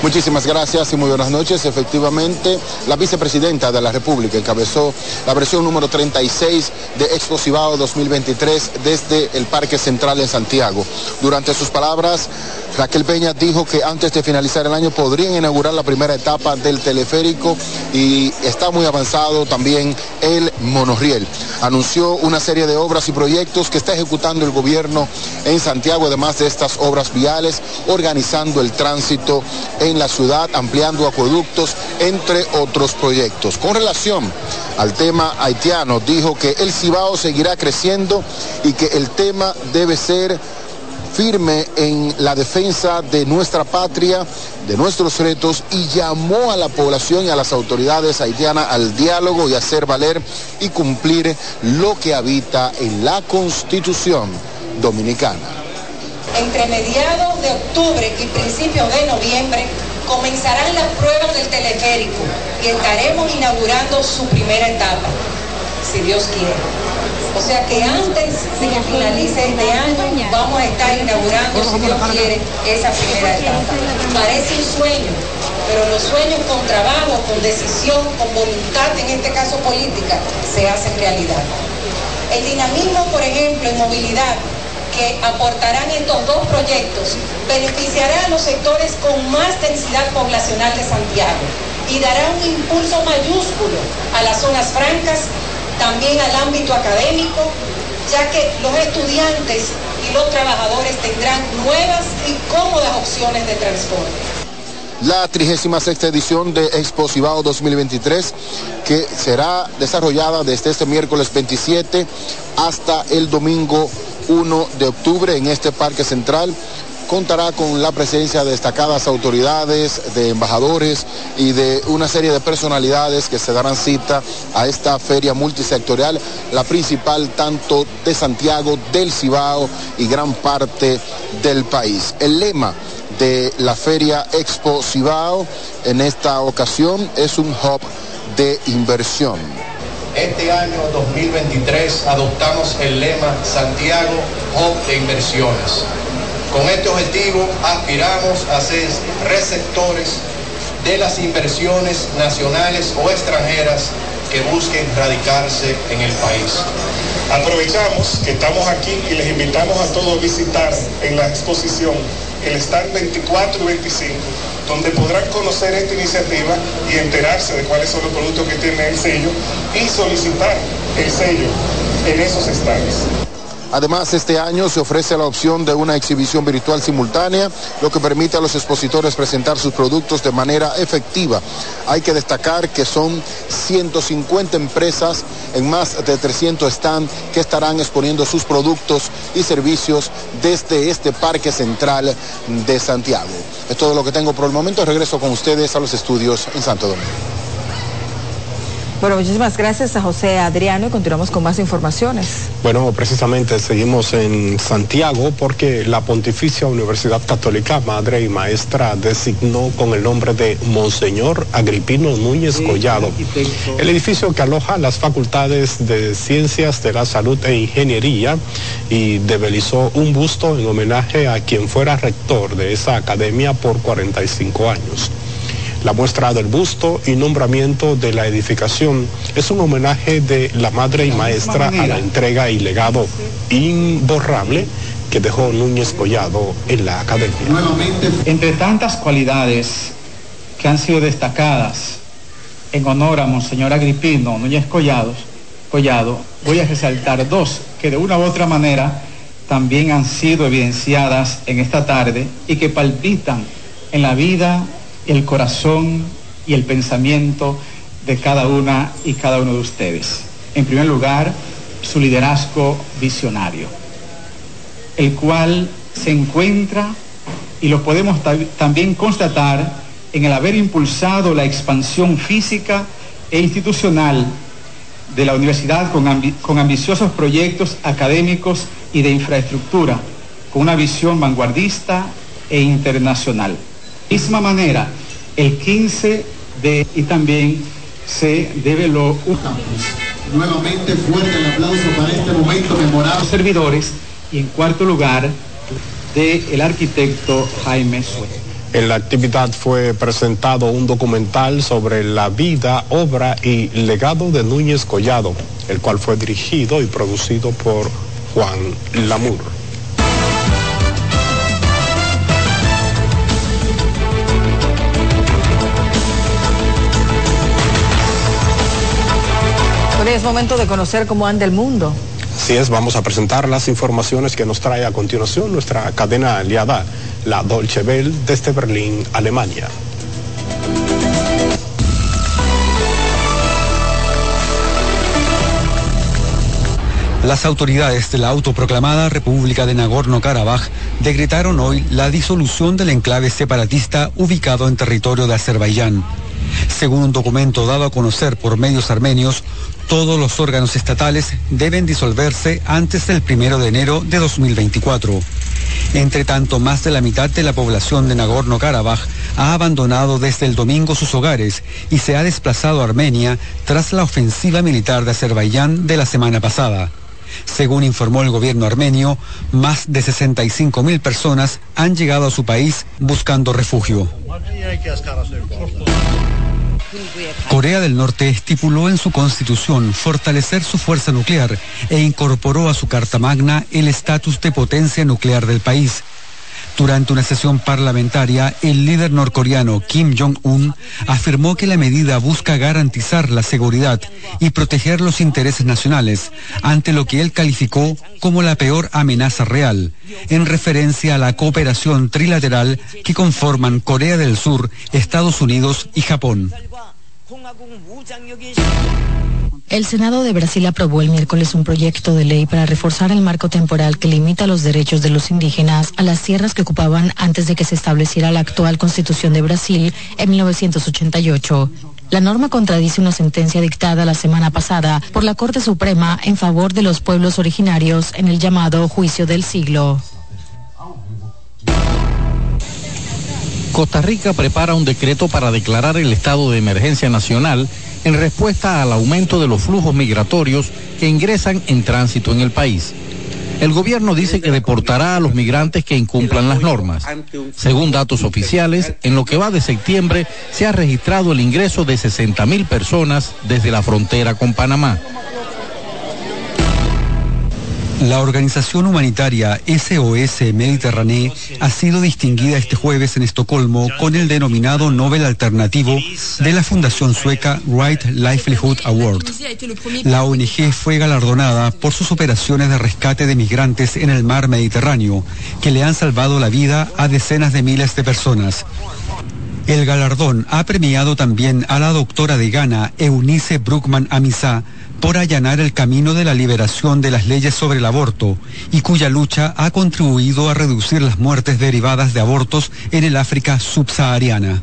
[SPEAKER 40] Muchísimas gracias y muy buenas noches. Efectivamente, la vicepresidenta de la República encabezó la versión número 36 de Expo Cibao 2023 desde el Parque Central en Santiago. Durante sus palabras, Raquel Peña dijo que antes de finalizar el año podrían inaugurar la primera etapa del teleférico y está muy avanzado también el monorriel. Anunció una serie de obras y proyectos que está ejecutando el gobierno en Santiago, además de estas obras viales, organizando el tránsito en la ciudad, ampliando acueductos, entre otros proyectos. Con relación al tema haitiano, dijo que el Cibao seguirá creciendo y que el tema debe ser firme en la defensa de nuestra patria, de nuestros retos y llamó a la población y a las autoridades haitianas al diálogo y hacer valer y cumplir lo que habita en la constitución dominicana.
[SPEAKER 41] Entre mediados de octubre y principios de noviembre comenzarán las pruebas del teleférico y estaremos inaugurando su primera etapa, si Dios quiere. O sea que antes de que finalice este año vamos a estar inaugurando, si Dios quiere, esa primera etapa. Parece un sueño, pero los sueños con trabajo, con decisión, con voluntad, en este caso política, se hacen realidad. El dinamismo, por ejemplo, en movilidad que aportarán estos dos proyectos beneficiará a los sectores con más densidad poblacional de Santiago y dará un impulso mayúsculo a las zonas francas, también al ámbito académico, ya que los estudiantes y los trabajadores tendrán nuevas y cómodas opciones de transporte
[SPEAKER 40] la 36 edición de Expo Cibao 2023, que será desarrollada desde este miércoles 27 hasta el domingo 1 de octubre en este Parque Central contará con la presencia de destacadas autoridades, de embajadores y de una serie de personalidades que se darán cita a esta feria multisectorial, la principal tanto de Santiago, del Cibao y gran parte del país. El lema de la feria Expo Cibao en esta ocasión es un hub de inversión.
[SPEAKER 42] Este año 2023 adoptamos el lema Santiago Hub de Inversiones. Con este objetivo aspiramos a ser receptores de las inversiones nacionales o extranjeras que busquen radicarse en el país.
[SPEAKER 43] Aprovechamos que estamos aquí y les invitamos a todos a visitar en la exposición el stand 24 y 25 donde podrán conocer esta iniciativa y enterarse de cuáles son los productos que tiene el sello y solicitar el sello en esos stands.
[SPEAKER 40] Además, este año se ofrece la opción de una exhibición virtual simultánea, lo que permite a los expositores presentar sus productos de manera efectiva. Hay que destacar que son 150 empresas en más de 300 stands que estarán exponiendo sus productos y servicios desde este Parque Central de Santiago. Es todo lo que tengo por el momento. Regreso con ustedes a los estudios en Santo Domingo.
[SPEAKER 5] Bueno, muchísimas gracias a José Adriano y continuamos con más informaciones.
[SPEAKER 6] Bueno, precisamente seguimos en Santiago porque la Pontificia Universidad Católica Madre y Maestra designó con el nombre de Monseñor Agripino Núñez Collado el edificio que aloja las facultades de Ciencias de la Salud e Ingeniería y develizó un busto en homenaje a quien fuera rector de esa academia por 45 años. La muestra del busto y nombramiento de la edificación es un homenaje de la madre y maestra a la entrega y legado imborrable que dejó Núñez Collado en la academia.
[SPEAKER 44] Entre tantas cualidades que han sido destacadas en honor a Monseñor Agripino Núñez Collado, Collado, voy a resaltar dos que de una u otra manera también han sido evidenciadas en esta tarde y que palpitan en la vida el corazón y el pensamiento de cada una y cada uno de ustedes. En primer lugar, su liderazgo visionario, el cual se encuentra, y lo podemos también constatar, en el haber impulsado la expansión física e institucional de la universidad con, con ambiciosos proyectos académicos y de infraestructura, con una visión vanguardista e internacional misma manera, el 15 de y también se develó un Nuevamente fuerte el aplauso para este momento memorable. Servidores y en cuarto lugar del el arquitecto Jaime Sue.
[SPEAKER 6] En la actividad fue presentado un documental sobre la vida, obra y legado de Núñez Collado, el cual fue dirigido y producido por Juan Lamur.
[SPEAKER 5] Es momento de conocer cómo anda el mundo.
[SPEAKER 6] Así es, vamos a presentar las informaciones que nos trae a continuación nuestra cadena aliada, la Dolce Welle desde Berlín, Alemania.
[SPEAKER 45] Las autoridades de la autoproclamada República de Nagorno-Karabaj decretaron hoy la disolución del enclave separatista ubicado en territorio de Azerbaiyán. Según un documento dado a conocer por medios armenios, todos los órganos estatales deben disolverse antes del primero de enero de 2024. Entre tanto, más de la mitad de la población de Nagorno-Karabaj ha abandonado desde el domingo sus hogares y se ha desplazado a Armenia tras la ofensiva militar de Azerbaiyán de la semana pasada. Según informó el gobierno armenio, más de 65 mil personas han llegado a su país buscando refugio. Corea del Norte estipuló en su constitución fortalecer su fuerza nuclear e incorporó a su Carta Magna el estatus de potencia nuclear del país. Durante una sesión parlamentaria, el líder norcoreano Kim Jong-un afirmó que la medida busca garantizar la seguridad y proteger los intereses nacionales ante lo que él calificó como la peor amenaza real, en referencia a la cooperación trilateral que conforman Corea del Sur, Estados Unidos y Japón.
[SPEAKER 46] El Senado de Brasil aprobó el miércoles un proyecto de ley para reforzar el marco temporal que limita los derechos de los indígenas a las tierras que ocupaban antes de que se estableciera la actual Constitución de Brasil en 1988. La norma contradice una sentencia dictada la semana pasada por la Corte Suprema en favor de los pueblos originarios en el llamado juicio del siglo.
[SPEAKER 47] Costa Rica prepara un decreto para declarar el estado de emergencia nacional en respuesta al aumento de los flujos migratorios que ingresan en tránsito en el país. El gobierno dice que deportará a los migrantes que incumplan las normas. Según datos oficiales, en lo que va de septiembre se ha registrado el ingreso de 60 mil personas desde la frontera con Panamá.
[SPEAKER 45] La organización humanitaria SOS Mediterráneo ha sido distinguida este jueves en Estocolmo con el denominado Nobel Alternativo de la Fundación Sueca Right Livelihood Award. La ONG fue galardonada por sus operaciones de rescate de migrantes en el mar Mediterráneo, que le han salvado la vida a decenas de miles de personas. El galardón ha premiado también a la doctora de Ghana, Eunice Bruckman Amisa, por allanar el camino de la liberación de las leyes sobre el aborto y cuya lucha ha contribuido a reducir las muertes derivadas de abortos en el África subsahariana.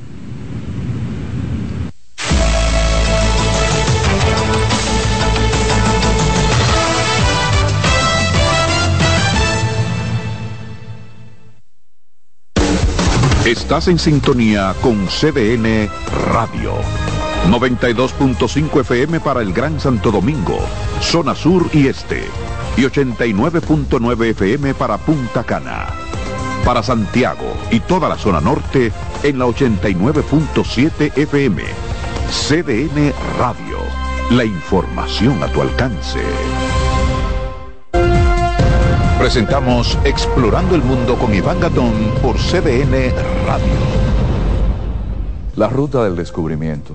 [SPEAKER 3] Estás en sintonía con CDN Radio. 92.5 FM para el Gran Santo Domingo, zona sur y este. Y 89.9 FM para Punta Cana. Para Santiago y toda la zona norte en la 89.7 FM. CDN Radio. La información a tu alcance. Presentamos Explorando el Mundo con Iván Gatón por CDN Radio.
[SPEAKER 48] La ruta del descubrimiento.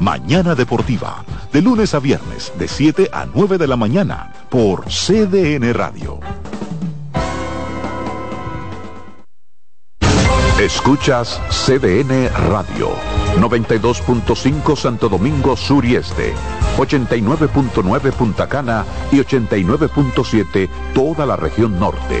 [SPEAKER 3] Mañana Deportiva, de lunes a viernes, de 7 a 9 de la mañana, por CDN Radio. Escuchas CDN Radio, 92.5 Santo Domingo Sur y Este, 89.9 Punta Cana y 89.7 toda la región norte.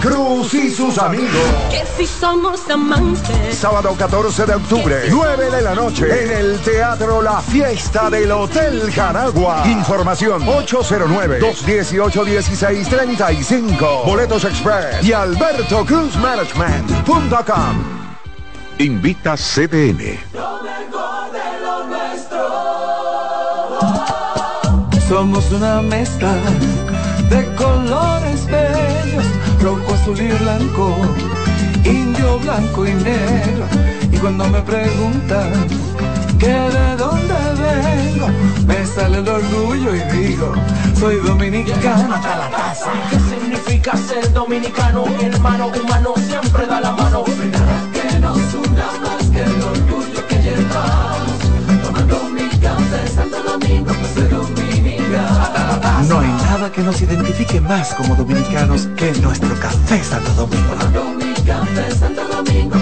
[SPEAKER 35] Cruz y sus amigos.
[SPEAKER 49] Que si somos amantes.
[SPEAKER 35] Sábado 14 de octubre, 9 de la noche, en el Teatro La Fiesta del Hotel Jaragua. Información 809-218-1635. Boletos Express y Alberto Cruz Management.com.
[SPEAKER 3] Invita CDN.
[SPEAKER 50] Somos una mezcla de colores rojo, azul y blanco, indio, blanco y negro. Y cuando me preguntan que de dónde vengo, me sale el orgullo y digo, soy dominicano hasta la casa.
[SPEAKER 51] ¿Qué significa ser dominicano? Mi hermano humano siempre da la mano.
[SPEAKER 50] Nada que nos una más que el orgullo que llevamos. Tomando mi café Santo Domingo, pues.
[SPEAKER 51] Que nos identifique más como dominicanos que nuestro café Santo Domingo.
[SPEAKER 50] Santo Domingo.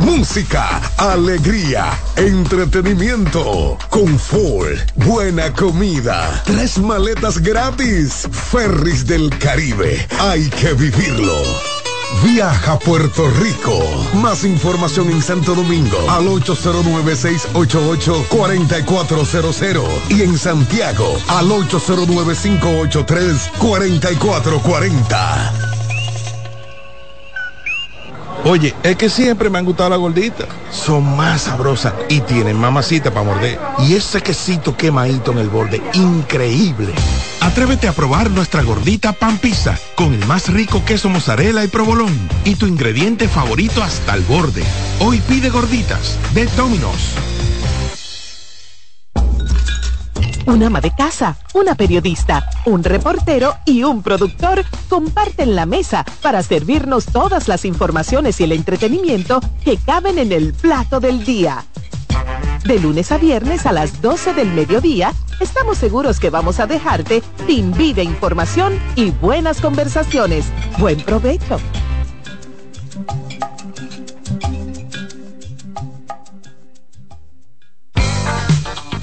[SPEAKER 35] Música, alegría, entretenimiento, confort, buena comida, tres maletas gratis. Ferris del Caribe, hay que vivirlo. Viaja a Puerto Rico. Más información en Santo Domingo al 809-688-4400 y en Santiago al 809-583-4440.
[SPEAKER 52] Oye, es que siempre me han gustado las gorditas. Son más sabrosas y tienen mamacita para morder. Y ese quesito quemadito en el borde, increíble.
[SPEAKER 53] Atrévete a probar nuestra gordita pan pizza con el más rico queso mozzarella y provolón y tu ingrediente favorito hasta el borde. Hoy pide gorditas de Domino's.
[SPEAKER 54] Un ama de casa, una periodista, un reportero y un productor comparten la mesa para servirnos todas las informaciones y el entretenimiento que caben en el plato del día. De lunes a viernes a las 12 del mediodía, estamos seguros que vamos a dejarte sin vida, información y buenas conversaciones. Buen provecho.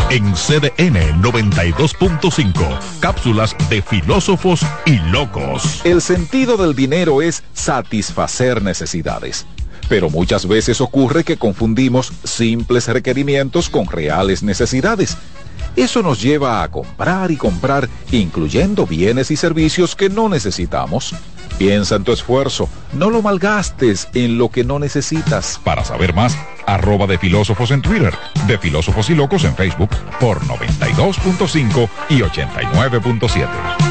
[SPEAKER 3] En CDN 92.5, cápsulas de filósofos y locos.
[SPEAKER 55] El sentido del dinero es satisfacer necesidades. Pero muchas veces ocurre que confundimos simples requerimientos con reales necesidades. Eso nos lleva a comprar y comprar, incluyendo bienes y servicios que no necesitamos. Piensa en tu esfuerzo, no lo malgastes en lo que no necesitas.
[SPEAKER 3] Para saber más, arroba de filósofos en Twitter, de filósofos y locos en Facebook, por 92.5 y 89.7.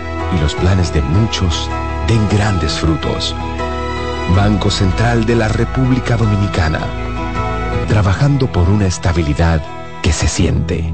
[SPEAKER 56] y los planes de muchos den grandes frutos. Banco Central de la República Dominicana. Trabajando por una estabilidad que se siente.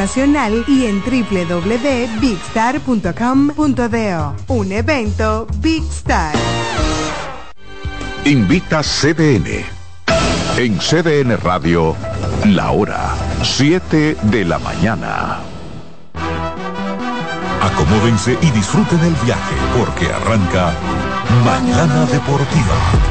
[SPEAKER 57] y en www.bigstar.com.do. Un evento Big Star.
[SPEAKER 3] Invita CDN. En CDN Radio, la hora 7 de la mañana.
[SPEAKER 58] Acomódense y disfruten el viaje porque arranca Mañana Deportiva.
[SPEAKER 59] deportiva.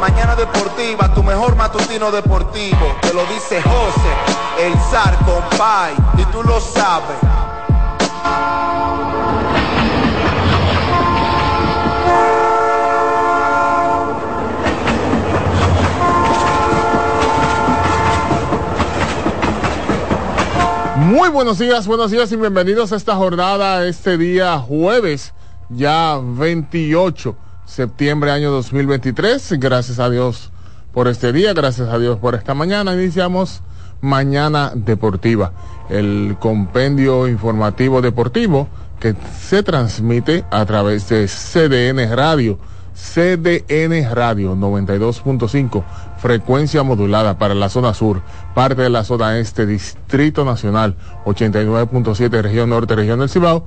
[SPEAKER 60] mañana deportiva, tu mejor matutino deportivo. Te lo dice José, el zar compay, y tú lo sabes.
[SPEAKER 61] Muy buenos días, buenos días y bienvenidos a esta jornada, este día jueves, ya 28 septiembre año 2023. Gracias a Dios por este día, gracias a Dios por esta mañana. Iniciamos Mañana Deportiva, el compendio informativo deportivo que se transmite a través de CDN Radio. CDN Radio 92.5, frecuencia modulada para la zona sur, parte de la zona este, Distrito Nacional 89.7, región norte, región del Cibao,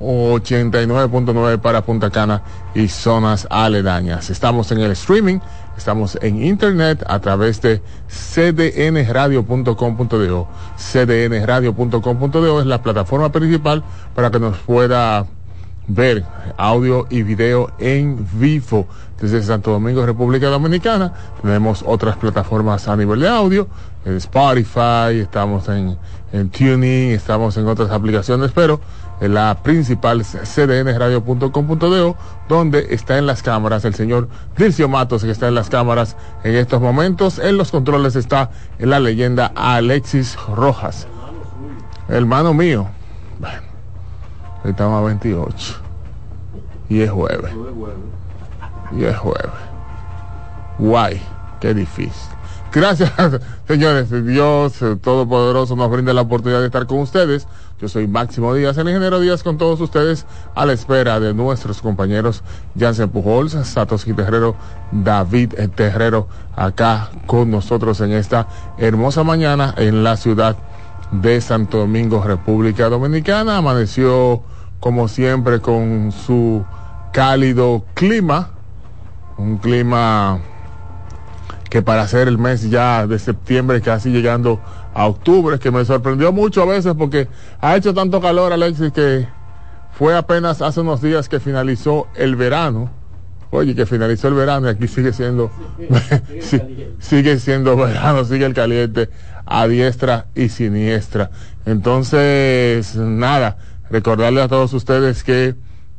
[SPEAKER 61] 89.9 para Punta Cana y zonas aledañas. Estamos en el streaming, estamos en internet a través de cdnradio.com.do. cdnradio.com.do es la plataforma principal para que nos pueda ver audio y video en vivo desde Santo Domingo, República Dominicana. Tenemos otras plataformas a nivel de audio, en Spotify, estamos en, en Tuning, estamos en otras aplicaciones, pero en la principal cdnradio.com.do, donde está en las cámaras el señor Dircio Matos, que está en las cámaras en estos momentos. En los controles está la leyenda Alexis Rojas. Hermano mío. Bueno, estamos a 28. Y es jueves. Y es jueves. Guay, qué difícil. Gracias, señores. Dios Todopoderoso nos brinda la oportunidad de estar con ustedes. Yo soy Máximo Díaz, el ingeniero Díaz, con todos ustedes a la espera de nuestros compañeros Jansen Pujols, Satoshi Terrero, David Terrero, acá con nosotros en esta hermosa mañana en la ciudad de Santo Domingo, República Dominicana. Amaneció, como siempre, con su cálido clima, un clima que para hacer el mes ya de septiembre, casi llegando a octubre, que me sorprendió mucho a veces porque ha hecho tanto calor, Alexis, que fue apenas hace unos días que finalizó el verano. Oye, que finalizó el verano y aquí sigue siendo, sigue siendo verano, sigue el caliente a diestra y siniestra. Entonces, nada, recordarle a todos ustedes que,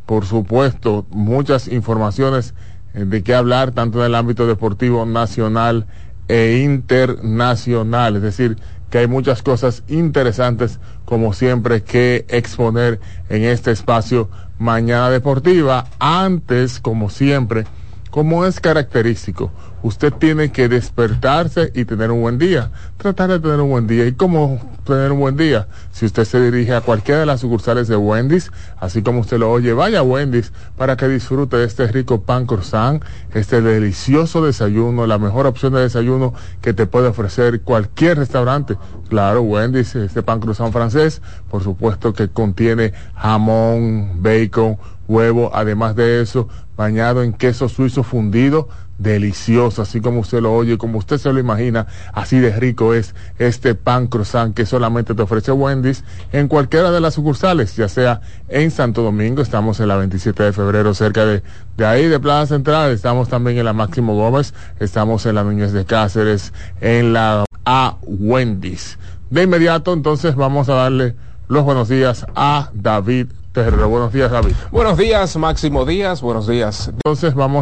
[SPEAKER 61] por supuesto, muchas informaciones de qué hablar, tanto en el ámbito deportivo nacional e internacional. Es decir, que hay muchas cosas interesantes, como siempre, que exponer en este espacio Mañana Deportiva. Antes, como siempre, como es característico, usted tiene que despertarse y tener un buen día. Tratar de tener un buen día. ¿Y cómo tener un buen día? Si usted se dirige a cualquiera de las sucursales de Wendy's, así como usted lo oye, vaya a Wendy's para que disfrute de este rico pan croissant, este delicioso desayuno, la mejor opción de desayuno que te puede ofrecer cualquier restaurante. Claro, Wendy's, este pan croissant francés, por supuesto que contiene jamón, bacon, huevo, además de eso, bañado en queso suizo fundido, delicioso, así como usted lo oye, como usted se lo imagina, así de rico es este pan croissant que solamente te ofrece Wendy's en cualquiera de las sucursales, ya sea en Santo Domingo, estamos en la 27 de febrero cerca de, de ahí, de Plaza Central, estamos también en la Máximo Gómez, estamos en la Núñez de Cáceres, en la A Wendy's. De inmediato, entonces vamos a darle los buenos días a David Terrero. Buenos días, David.
[SPEAKER 62] Buenos días, Máximo Díaz. Buenos días.
[SPEAKER 61] Entonces vamos a